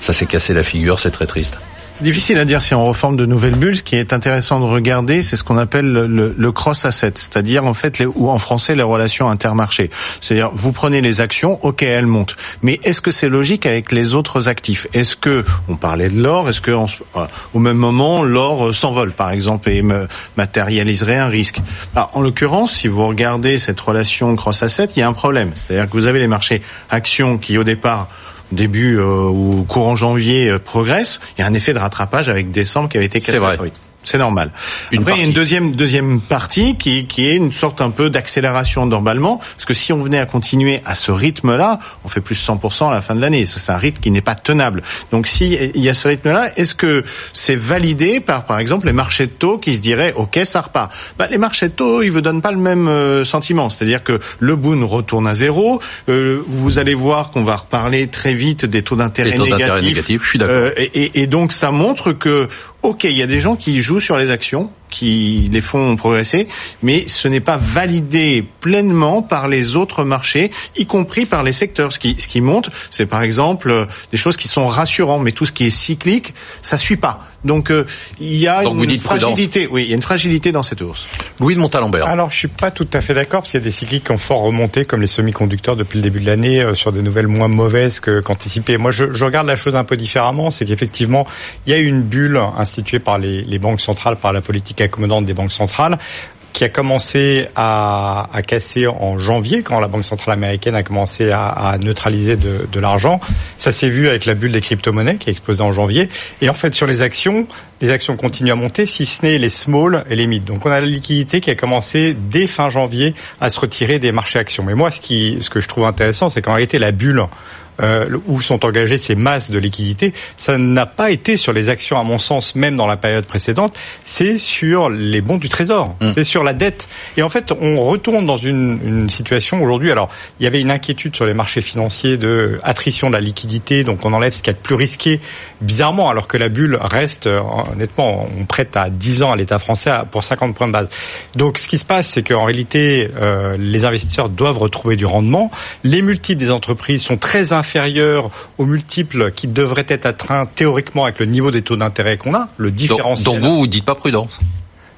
ça s'est cassé la figure, c'est très triste. Difficile à dire si on reforme de nouvelles bulles. Ce qui est intéressant de regarder, c'est ce qu'on appelle le, le- le cross asset, c'est-à-dire en fait, les, ou en français, les relations intermarchés. C'est-à-dire, vous prenez les actions, ok, elles montent, mais est-ce que c'est logique avec les autres actifs? Est-ce que, on parlait de l'or, est-ce que euh, au même moment, l'or euh, s'envole, par exemple, et matérialiserait un risque? Ah, En l'occurrence, si vous regardez cette relation cross asset, il y a un problème. C'est-à-dire que vous avez les marchés actions qui, au départ début euh, ou courant janvier euh, progresse, il y a un effet de rattrapage avec décembre qui avait été catastrophique. C'est normal. Une Après, il y a une deuxième deuxième partie qui qui est une sorte un peu d'accélération d'emballement, parce que si on venait à continuer à ce rythme-là, on fait plus 100% à la fin de l'année. C'est un rythme qui n'est pas tenable. Donc, si il y a ce rythme-là, est-ce que c'est validé par par exemple les marchés de taux qui se diraient OK, ça repart? Bah, Les marchés de taux, ils vous donnent pas le même euh, sentiment. C'est-à-dire que le boon retourne à zéro. Euh, vous allez voir qu'on va reparler très vite des taux d'intérêt Les taux d'intérêt négatifs. négatifs, je suis d'accord. Euh, et donc ça montre que ok, il y a des gens qui jouent sur les actions, qui les font progresser, mais ce n'est pas validé pleinement par les autres marchés, y compris par les secteurs. Ce qui, ce monte, c'est par exemple euh, des choses qui sont rassurantes, mais tout ce qui est cyclique, ça suit pas. Donc euh, il y a Donc, vous une prudence. fragilité. Oui, il y a une fragilité dans cette hausse. Louis de Montalembert. Alors, je suis pas tout à fait d'accord parce qu'il y a des cycliques qui ont fort remonté, comme les semi-conducteurs depuis le début de l'année, euh, sur des nouvelles moins mauvaises que qu'anticipées. Moi, je, je regarde la chose un peu différemment. C'est qu'effectivement, il y a eu une bulle instituée par les, les banques centrales, par la politique accommodante des banques centrales qui a commencé à, à casser en janvier, quand la Banque centrale américaine a commencé à, à neutraliser de, de l'argent. Ça s'est vu avec la bulle des crypto-monnaies qui a explosé en janvier. Et en fait, sur les actions, les actions continuent à monter, si ce n'est les small et les mid. Donc on a la liquidité qui a commencé dès fin janvier à se retirer des marchés actions. Mais moi, ce, qui, ce que je trouve intéressant, c'est qu'en réalité, la bulle euh, où sont engagées ces masses de liquidités, ça n'a pas été sur les actions, à mon sens, même dans la période précédente, c'est sur les bons du Trésor, Mm. c'est sur la dette. Et en fait, on retourne dans une, une situation aujourd'hui. Alors, il y avait une inquiétude sur les marchés financiers de attrition de la liquidité, donc on enlève ce qu'il y a de plus risqué, bizarrement, alors que la bulle reste, euh, honnêtement, on prête à 10 ans à l'État français pour 50 points de base. Donc, ce qui se passe, c'est qu'en réalité, euh, les investisseurs doivent retrouver du rendement. Les multiples des entreprises sont très inférieurs aux multiples qui devraient être atteints théoriquement avec le niveau des taux d'intérêt qu'on a, le Donc, différentiel. donc vous, vous dites pas prudence.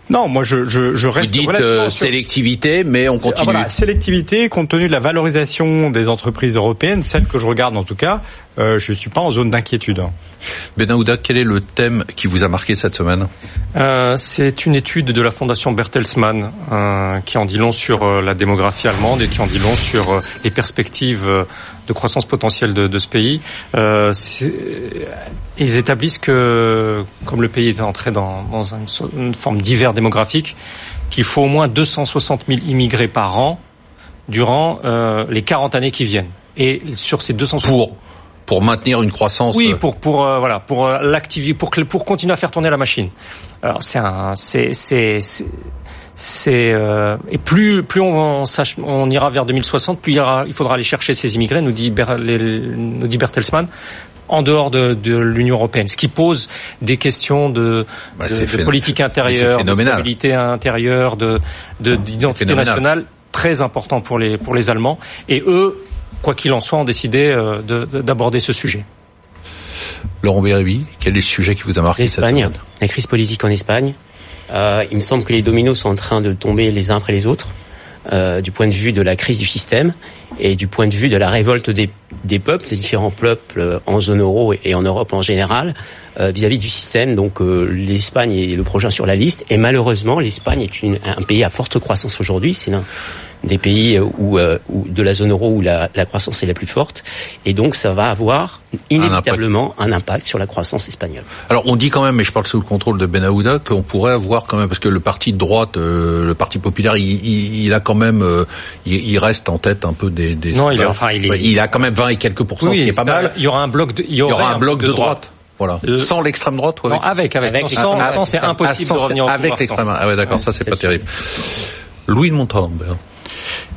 Non, moi je, je, je Vous reste dites relativement euh, sélectivité, mais on ah, continue. voilà, sélectivité, compte tenu de la valorisation des entreprises européennes, celles que je regarde en tout cas, euh, je suis pas en zone d'inquiétude. hein. Benahouda, quel est le thème qui vous a marqué cette semaine? Euh, c'est une étude de la fondation Bertelsmann euh, qui en dit long sur euh, la démographie allemande et qui en dit long sur euh, les perspectives euh, de croissance potentielle de, de ce pays. Euh, ils établissent que, comme le pays est entré dans, dans une, forme d'hiver démographique, qu'il faut au moins 260 000 immigrés par an durant euh, les 40 années qui viennent. Et sur ces 260 pour pour maintenir une croissance oui, euh, pour pour euh, voilà, pour euh, l'activer, pour que- pour continuer à faire tourner la machine. Alors c'est un, c'est c'est c'est- euh, et plus plus on, on sache, on ira vers 2060, plus il, y aura, il faudra aller chercher ces immigrés, nous dit Ber- les- nous dit Bertelsmann en dehors de, de l'Union européenne, ce qui pose des questions de, Bah, de- de politique intérieure, de stabilité intérieure, de de- d'identité nationale, très important pour les pour les Allemands. Et eux, quoi qu'il en soit, ont décidé euh, de- de- d'aborder ce sujet. Laurent Bérébi, quel est le sujet qui vous a marqué cette L'Espagne, semaine? La crise politique en Espagne. Euh, il me semble que les dominos sont en train de tomber les uns après les autres, euh, du point de vue de la crise du système et du point de vue de la révolte des, des peuples, des différents peuples euh, en zone euro et, et en Europe en général, euh, vis-à-vis du système. Donc euh, l'Espagne est le prochain sur la liste et malheureusement l'Espagne est une- un pays à forte croissance aujourd'hui. C'est l'un des pays euh, où, euh, où- de la zone euro où la, la croissance est la plus forte et donc ça va avoir inévitablement un impact sur la croissance espagnole. Alors on dit quand même, mais je parle sous le contrôle de Benahouda, qu'on pourrait avoir quand même, parce que le parti de droite, euh, le parti populaire, il, il- il a quand même, euh, il, il reste en tête un peu des. des Non, il est- sondages. enfin, il est- Ouais, il a quand même 20 et quelques pourcents, ce qui est pas ça- mal. Il y aura un bloc de, il y, Il y aurait aura un bloc de droite. Voilà. Euh, Sans l'extrême droite ou Non, avec avec, avec. Avec Non, sans, c'est Ah, impossible sans- de revenir au avec l'extrême. sans. Ah ouais, d'accord, ça c'est pas terrible. Louis de Montalembert.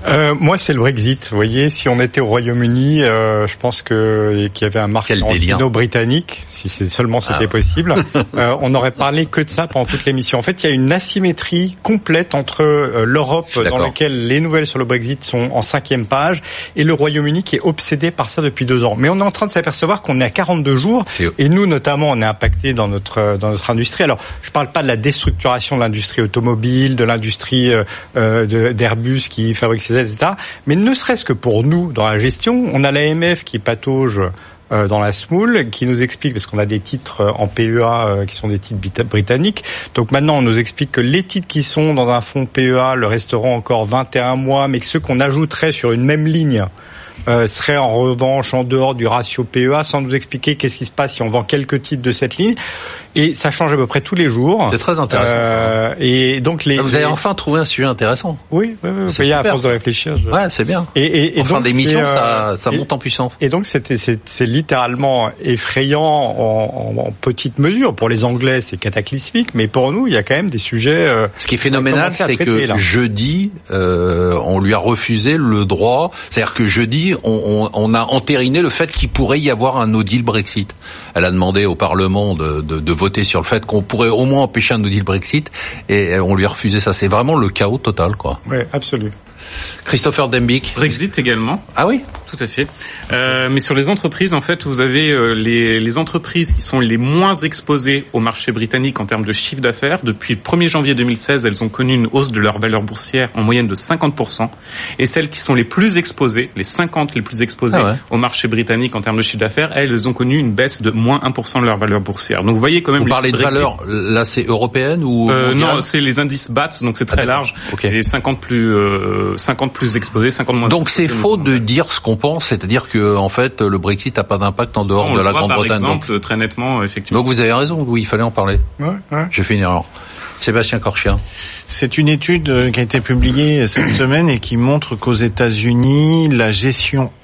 Euh, moi, c'est le Brexit. Vous voyez, si on était au Royaume-Uni, euh, je pense que qu'il y avait un délire. britannique, si c'est seulement c'était Ah. possible, euh, on n'aurait parlé que de ça pendant toute l'émission. En fait, il y a une asymétrie complète entre euh, l'Europe, dans laquelle les nouvelles sur le Brexit sont en cinquième page, et le Royaume-Uni qui est obsédé par ça depuis deux ans. Mais on est en train de s'apercevoir qu'on est à 42 jours, et nous, notamment, on est impacté dans notre dans notre industrie. Alors, je parle pas de la déstructuration de l'industrie automobile, de l'industrie euh, euh, d'Airbus qui fabrique ses etc. Mais ne serait-ce que pour nous, dans la gestion, on a l'AMF qui patauge euh, dans la smoule, qui nous explique, parce qu'on a des titres euh, en PEA euh, qui sont des titres britanniques, donc maintenant on nous explique que les titres qui sont dans un fonds PEA le resteront encore 21 mois, mais que ceux qu'on ajouterait sur une même ligne euh, seraient en revanche en dehors du ratio PEA, sans nous expliquer qu'est-ce qui se passe si on vend quelques titres de cette ligne. Et ça change à peu près tous les jours. C'est très intéressant, Euh, Et donc les... Ah, Vous avez les- enfin trouvé un sujet intéressant. Oui, oui, oui. C'est à force de réfléchir. je- Ouais, c'est bien. Et, et, et En fin d'émission, ça, euh, ça et- monte en puissance. et donc c'était c'est littéralement effrayant en, en- en petite mesure. Pour les Anglais, c'est cataclysmique, mais pour nous, il y a quand même des sujets. euh, Ce qui est phénoménal, c'est que là. jeudi, euh, on lui a refusé le droit. C'est-à-dire que jeudi, on, on- on a entériné le fait qu'il pourrait y avoir un no deal Brexit. Elle a demandé au Parlement de, de, de voter sur le fait qu'on pourrait au moins empêcher un no deal Brexit et on lui a refusé ça. C'est vraiment le chaos total, quoi. Oui, absolument. Christopher Dembick. Brexit également. Ah oui tout à fait. Euh, mais sur les entreprises, en fait, vous avez euh, les, les, entreprises qui sont les moins exposées au marché britannique en termes de chiffre d'affaires. Depuis le 1er janvier 2016, elles ont connu une hausse de leur valeur boursière en moyenne de 50%. Et celles qui sont les plus exposées, les 50 les plus exposées ah au marché britannique en termes de chiffre d'affaires, elles ont connu une baisse de moins 1% de leur valeur boursière. Donc vous voyez quand même... Vous parlez de valeur, là c'est européenne ou... Euh, non, c'est les indices BAT, donc c'est très ah, large. Okay. Les 50 plus, 50 plus exposés, 50 moins Donc c'est faux de dire ce qu'on pense, c'est-à-dire que en fait le Brexit n'a pas d'impact en dehors de la Grande-Bretagne. Donc très nettement, effectivement. Donc vous avez raison, oui, il fallait en parler. Ouais, ouais. J'ai fait une erreur. Sébastien Corchia. C'est une étude euh, qui a été publiée cette semaine et qui montre qu'aux États-Unis, la gestion euh,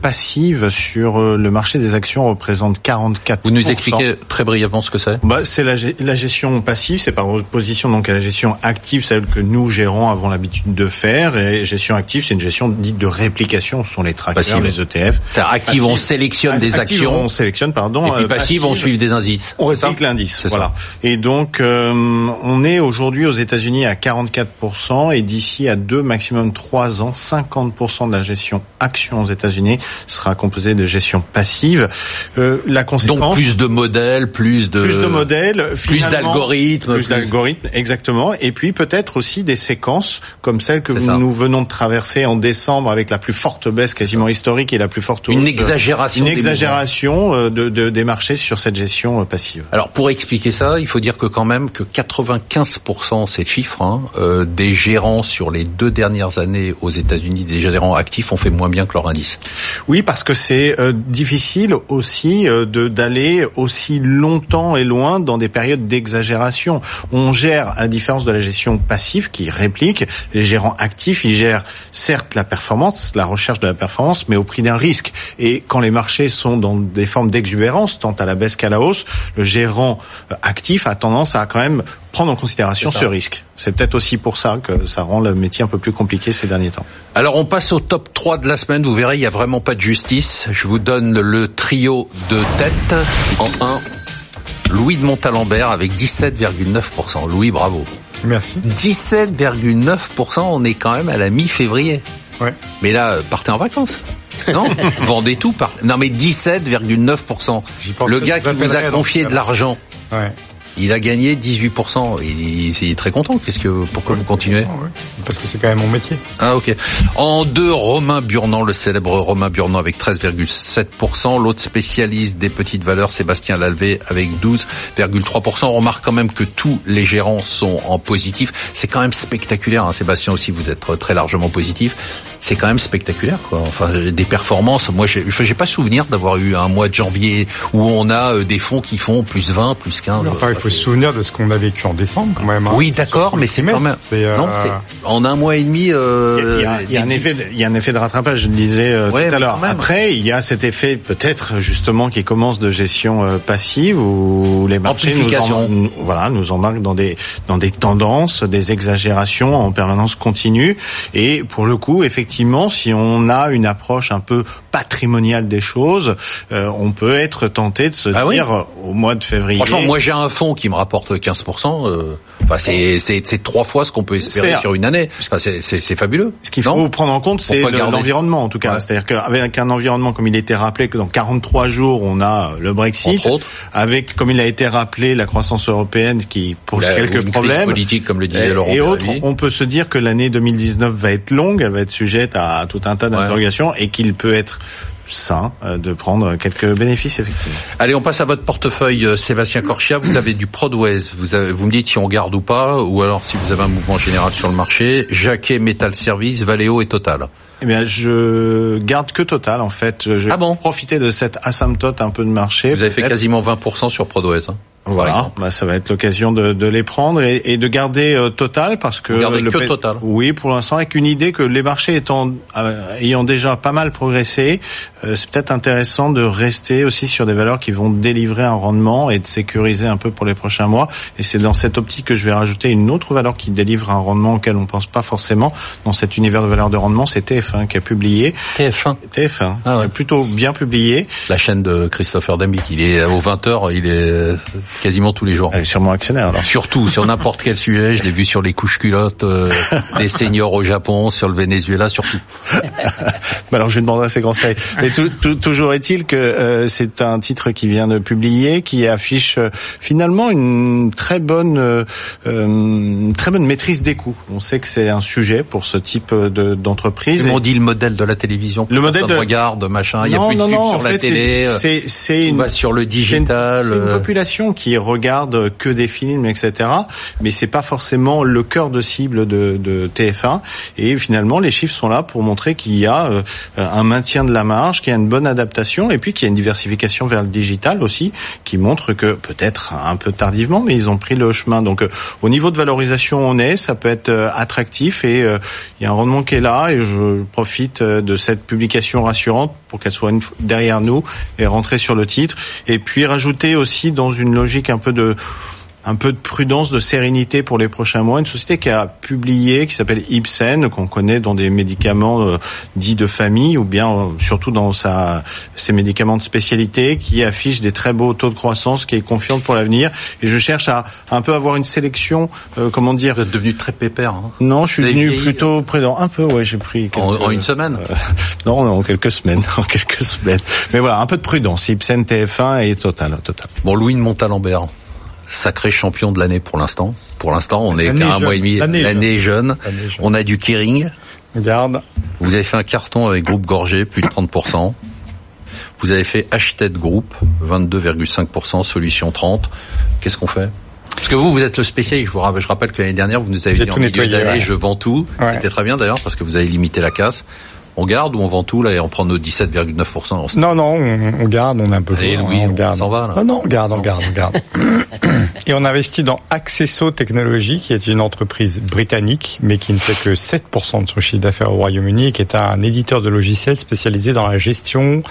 passive sur euh, le marché des actions représente 44%. Vous nous expliquez très brièvement ce que c'est? Bah, C'est la, la, gestion passive, c'est par opposition donc à la gestion active, celle que nous gérons avons l'habitude de faire. Et gestion active, c'est une gestion dite de réplication, ce sont les trackers, passive. les ETF. C'est active, on sélectionne des active, actions. On sélectionne, pardon. Et puis passive, passive on suit des indices. On réplique l'indice, voilà. Et donc, euh, on est aujourd'hui aux États-Unis à 44% et d'ici à deux, maximum trois ans, 50% de la gestion action aux États-Unis sera composée de gestion passive. Euh, la conséquence donc plus de modèles, plus de plus de modèles, plus d'algorithmes, plus, d'algorithmes exactement, et puis peut-être aussi des séquences comme celles que nous venons de traverser en décembre avec la plus forte baisse quasiment historique et la plus forte une exagération, une exagération euh, de, de, des marchés sur cette gestion euh, passive. Alors pour expliquer ça, il faut dire que quand même que 95% ces chiffres hein, euh, des gérants sur les deux dernières années aux États-Unis, des gérants actifs ont fait moins bien que leur indice. Oui, parce que c'est euh, difficile aussi euh, de d'aller aussi longtemps et loin dans des périodes d'exagération. On gère, à différence de la gestion passive qui réplique, les gérants actifs, ils gèrent certes la performance, la recherche de la performance, mais au prix d'un risque. Et quand les marchés sont dans des formes d'exubérance, tant à la baisse qu'à la hausse, le gérant euh, actif a tendance à quand même prendre en considération ce risque. C'est peut-être aussi pour ça que ça rend le métier un peu plus compliqué ces derniers temps. Alors on passe au top 3 de la semaine. Vous verrez, il n'y a vraiment pas de justice. Je vous donne le trio de tête en 1. Louis de Montalembert avec 17,9%. Louis, bravo. Merci. 17,9%, on est quand même à la mi-février. Ouais. Mais là, partez en vacances. Non, vendez tout par. Non, mais 17,9%. Le gars qui vous a confié de l'argent. Ouais. Il a gagné 18%. Il, est très content. Qu'est-ce que, pourquoi vous continuez Parce que c'est quand même mon métier. Ah ok. En deux, Romain Burnand, le célèbre Romain Burnand avec 13,7%. L'autre spécialiste des petites valeurs, Sébastien Lalvé avec 12,3%. On remarque quand même que tous les gérants sont en positif. C'est quand même spectaculaire. Hein. Sébastien aussi, vous êtes très largement positif c'est quand même spectaculaire quoi. Enfin des performances, moi j'ai j'ai pas souvenir d'avoir eu un mois de janvier où on a euh, des fonds qui font plus 20, plus 15. Enfin, il faut se souvenir de ce qu'on a vécu en décembre quand même. Hein. Oui, d'accord, mais c'est quand même euh... non, en un mois et demi euh, il, y a, il y a un effet de, il y a un effet de rattrapage, je le disais euh, tout à l'heure. Après, il y a cet effet peut-être justement qui commence de gestion euh, passive où les marchés nous en, voilà, nous embarquent dans des dans des tendances, des exagérations en permanence continue et pour le coup, effectivement effectivement, si on a une approche un peu patrimoniale des choses, euh, on peut être tenté de se ah dire euh, au mois de février. Franchement, moi j'ai un fonds qui me rapporte 15%. Euh, enfin, c'est c'est trois fois ce qu'on peut espérer sur une année. Enfin, c'est fabuleux. Ce qu'il faut prendre en compte, c'est l'environnement en tout cas. C'est-à-dire qu'avec un environnement comme il était rappelé que dans 43 jours on a le Brexit, avec comme il a été rappelé la croissance européenne qui pose quelques problèmes. politiques comme le disait Laurent et autres, on peut se dire que l'année 2019 va être longue, elle va être sujet à tout un tas d'interrogations et qu'il peut être sain euh, de prendre quelques bénéfices effectivement. Allez, on passe à votre portefeuille euh, Sébastien Corchia, vous avez du Prodways, vous avez, vous me dites si on garde ou pas ou alors si vous avez un mouvement général sur le marché, Jacquet Metal Service, Valeo et Total. Eh bien, je garde que Total en fait. Je ah bon? profiter de cette asymptote un peu de marché. Vous avez fait quasiment 20% sur Prodways. Hein voilà, bah, ça va être l'occasion de, de, les prendre et, et de garder euh, Total parce que le que Total. Oui, pour l'instant avec une idée que les marchés étant euh, ayant déjà pas mal progressé, euh, c'est peut-être intéressant de rester aussi sur des valeurs qui vont délivrer un rendement et de sécuriser un peu pour les prochains mois. Et c'est dans cette optique que je vais rajouter une autre valeur qui délivre un rendement auquel on pense pas forcément dans cet univers de valeurs de rendement, c'est TF1 qui a publié. TF1 TF1, Ah ouais. plutôt bien publié. La chaîne de Christopher Damick, il est aux 20h, il est quasiment tous les jours. Elle est sûrement actionnaire alors. Surtout sur n'importe quel sujet, je l'ai vu sur les couches culottes euh, des seniors au Japon, sur le Venezuela, surtout. Bah alors je lui demanderai ses conseils. Mais tout- tout- toujours est-il que euh, c'est un titre qui vient de publier, qui affiche euh, finalement une très bonne, euh, euh, une très bonne maîtrise des coûts. On sait que c'est un sujet pour ce type de- d'entreprise. Ils Et- m'ont dit le modèle de la télévision. Le modèle de- regarde, machin. Il y a Non, plus de non, pub non, sur en la fait, télé. euh, c'est- c'est c'est on une va sur le c'est une- digital. C'est une, euh, population qui regarde que des films, etc. Mais c'est pas forcément le cœur de cible de, de TF1. Et finalement, les chiffres sont là pour montrer qu'il y a euh, un maintien de la marge, qu'il y a une bonne adaptation, et puis qu'il y a une diversification vers le digital aussi, qui montre que peut-être un peu tardivement, mais ils ont pris le chemin. Donc, euh, au niveau de valorisation, on est, ça peut être euh, attractif, et il y a un rendement qui est là. Et je profite de cette publication rassurante pour qu'elle soit derrière nous et rentrer sur le titre. Et puis rajouter aussi dans une logique un peu de un peu de prudence, de sérénité pour les prochains mois. Une société qui a publié, qui s'appelle Ipsen, qu'on connaît dans des médicaments euh, dits de famille, ou bien euh, surtout dans sa, ses médicaments de spécialité, qui affiche des très beaux taux de croissance, qui est confiante pour l'avenir. Et je cherche à, un peu avoir une sélection, euh, comment dire Vous êtes devenu très pépère. hein. Non, je suis devenu vieilli, plutôt prudent. Un peu, ouais, j'ai pris En, quelques- en une semaine. euh, non, en quelques semaines, en quelques semaines. Mais voilà, un peu de prudence. Ipsen, TF1 et Total, Total. Bon, Louis de Montalembert, sacré champion de l'année pour l'instant. Pour l'instant, on est qu'à un mois et demi. L'année jeune. Jeune. On a du Kering. Garde. Vous avez fait un carton avec Groupe Gorgé, plus de 30%. Vous avez fait Hachette Group, 22,5%, Solution 30. Qu'est-ce qu'on fait? Parce que vous, vous êtes le spécialiste. Je vous rappelle, je rappelle que l'année dernière, vous nous avez dit en milieu d'année, ouais. je vends tout. Ouais. C'était très bien d'ailleurs, parce que vous avez limité la casse. On garde ou on vend tout là et on prend nos 17,9% en Non, non, on, on garde, on est un peu Allez, loin, Louis, hein, on garde. s'en va, là. Non, non, on garde, on garde, on garde. Et on investit dans Accesso Technologies, qui est une entreprise britannique, mais qui ne fait que 7% de son chiffre d'affaires au Royaume-Uni, et qui est un éditeur de logiciels spécialisé dans la gestion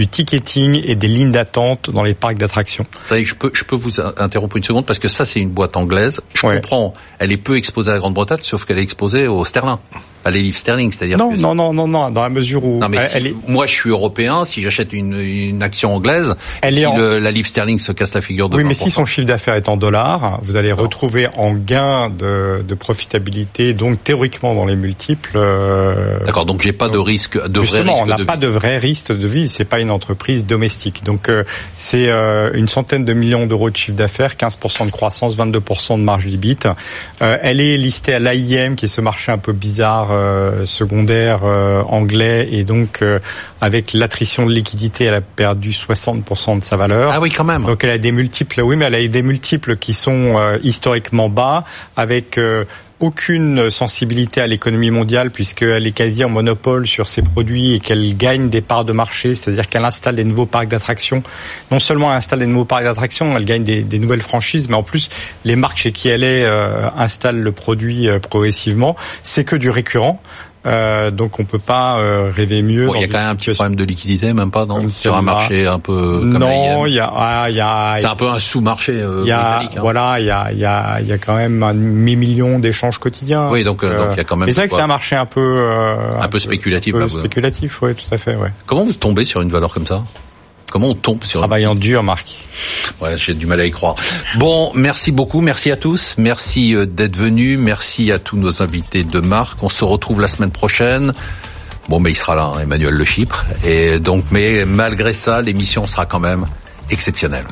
du ticketing et des lignes d'attente dans les parcs d'attractions. Je peux, je peux vous interrompre une seconde parce que ça, c'est une boîte anglaise. Je Ouais. comprends. Elle est peu exposée à la Grande-Bretagne, sauf qu'elle est exposée au sterling. Pas les livres sterling, c'est-à-dire Non, que non, non, non, non, dans la mesure où Non mais elle, si- elle est, moi je suis européen, si j'achète une, une action anglaise, Elle si est en- le- la livre sterling se casse la figure de Oui, mais 20%. si son chiffre d'affaires est en dollars, vous allez retrouver en gain de, de profitabilité, donc théoriquement dans les multiples. euh, D'accord, donc j'ai pas de risque, de vrai risque on n'a pas de vrai risque de vie. C'est pas une entreprise domestique. Donc euh, c'est euh, une centaine de millions d'euros de chiffre d'affaires, 15% de croissance, 22% de marge d'IBIT. Euh, elle est listée à l'AIM, qui est ce marché un peu bizarre euh, secondaire euh, anglais, et donc euh, avec l'attrition de liquidité, elle a perdu 60% de sa valeur. Ah oui, quand même. Donc elle a des multiples, oui, mais elle a des multiples qui sont euh, historiquement bas, avec euh, aucune sensibilité à l'économie mondiale puisqu'elle est quasi en monopole sur ses produits et qu'elle gagne des parts de marché, c'est-à-dire qu'elle installe des nouveaux parcs d'attractions. Non seulement elle installe des nouveaux parcs d'attractions, elle gagne des, nouvelles franchises, mais en plus les marques chez qui elle est euh, installent le produit euh, progressivement. C'est que du récurrent. Euh, donc on peut pas euh, rêver mieux. Bon, il y a dans quand même un petit problème de liquidité, même pas, Comme Sur un marché un peu comme Non, il y a, ah, il y a, C'est un peu un sous-marché euh, y a, hein. voilà, il y a, il y a, il y a quand même un demi-million d'échanges quotidiens. Oui, donc, euh, donc il y a quand même Mais c'est vrai que c'est un marché un peu, euh, Un peu spéculatif, un peu spéculatif, oui, tout à fait, ouais. Comment vous tombez sur une valeur comme ça? Comment on tombe sur Travaillant dur, Marc. Ouais, j'ai du mal à y croire. Bon, merci beaucoup, merci à tous, merci euh, d'être venus, merci à tous nos invités de marque. On se retrouve la semaine prochaine. Bon, mais il sera là, hein, Emmanuel Le Chypre. Et donc, mais malgré ça, l'émission sera quand même exceptionnelle.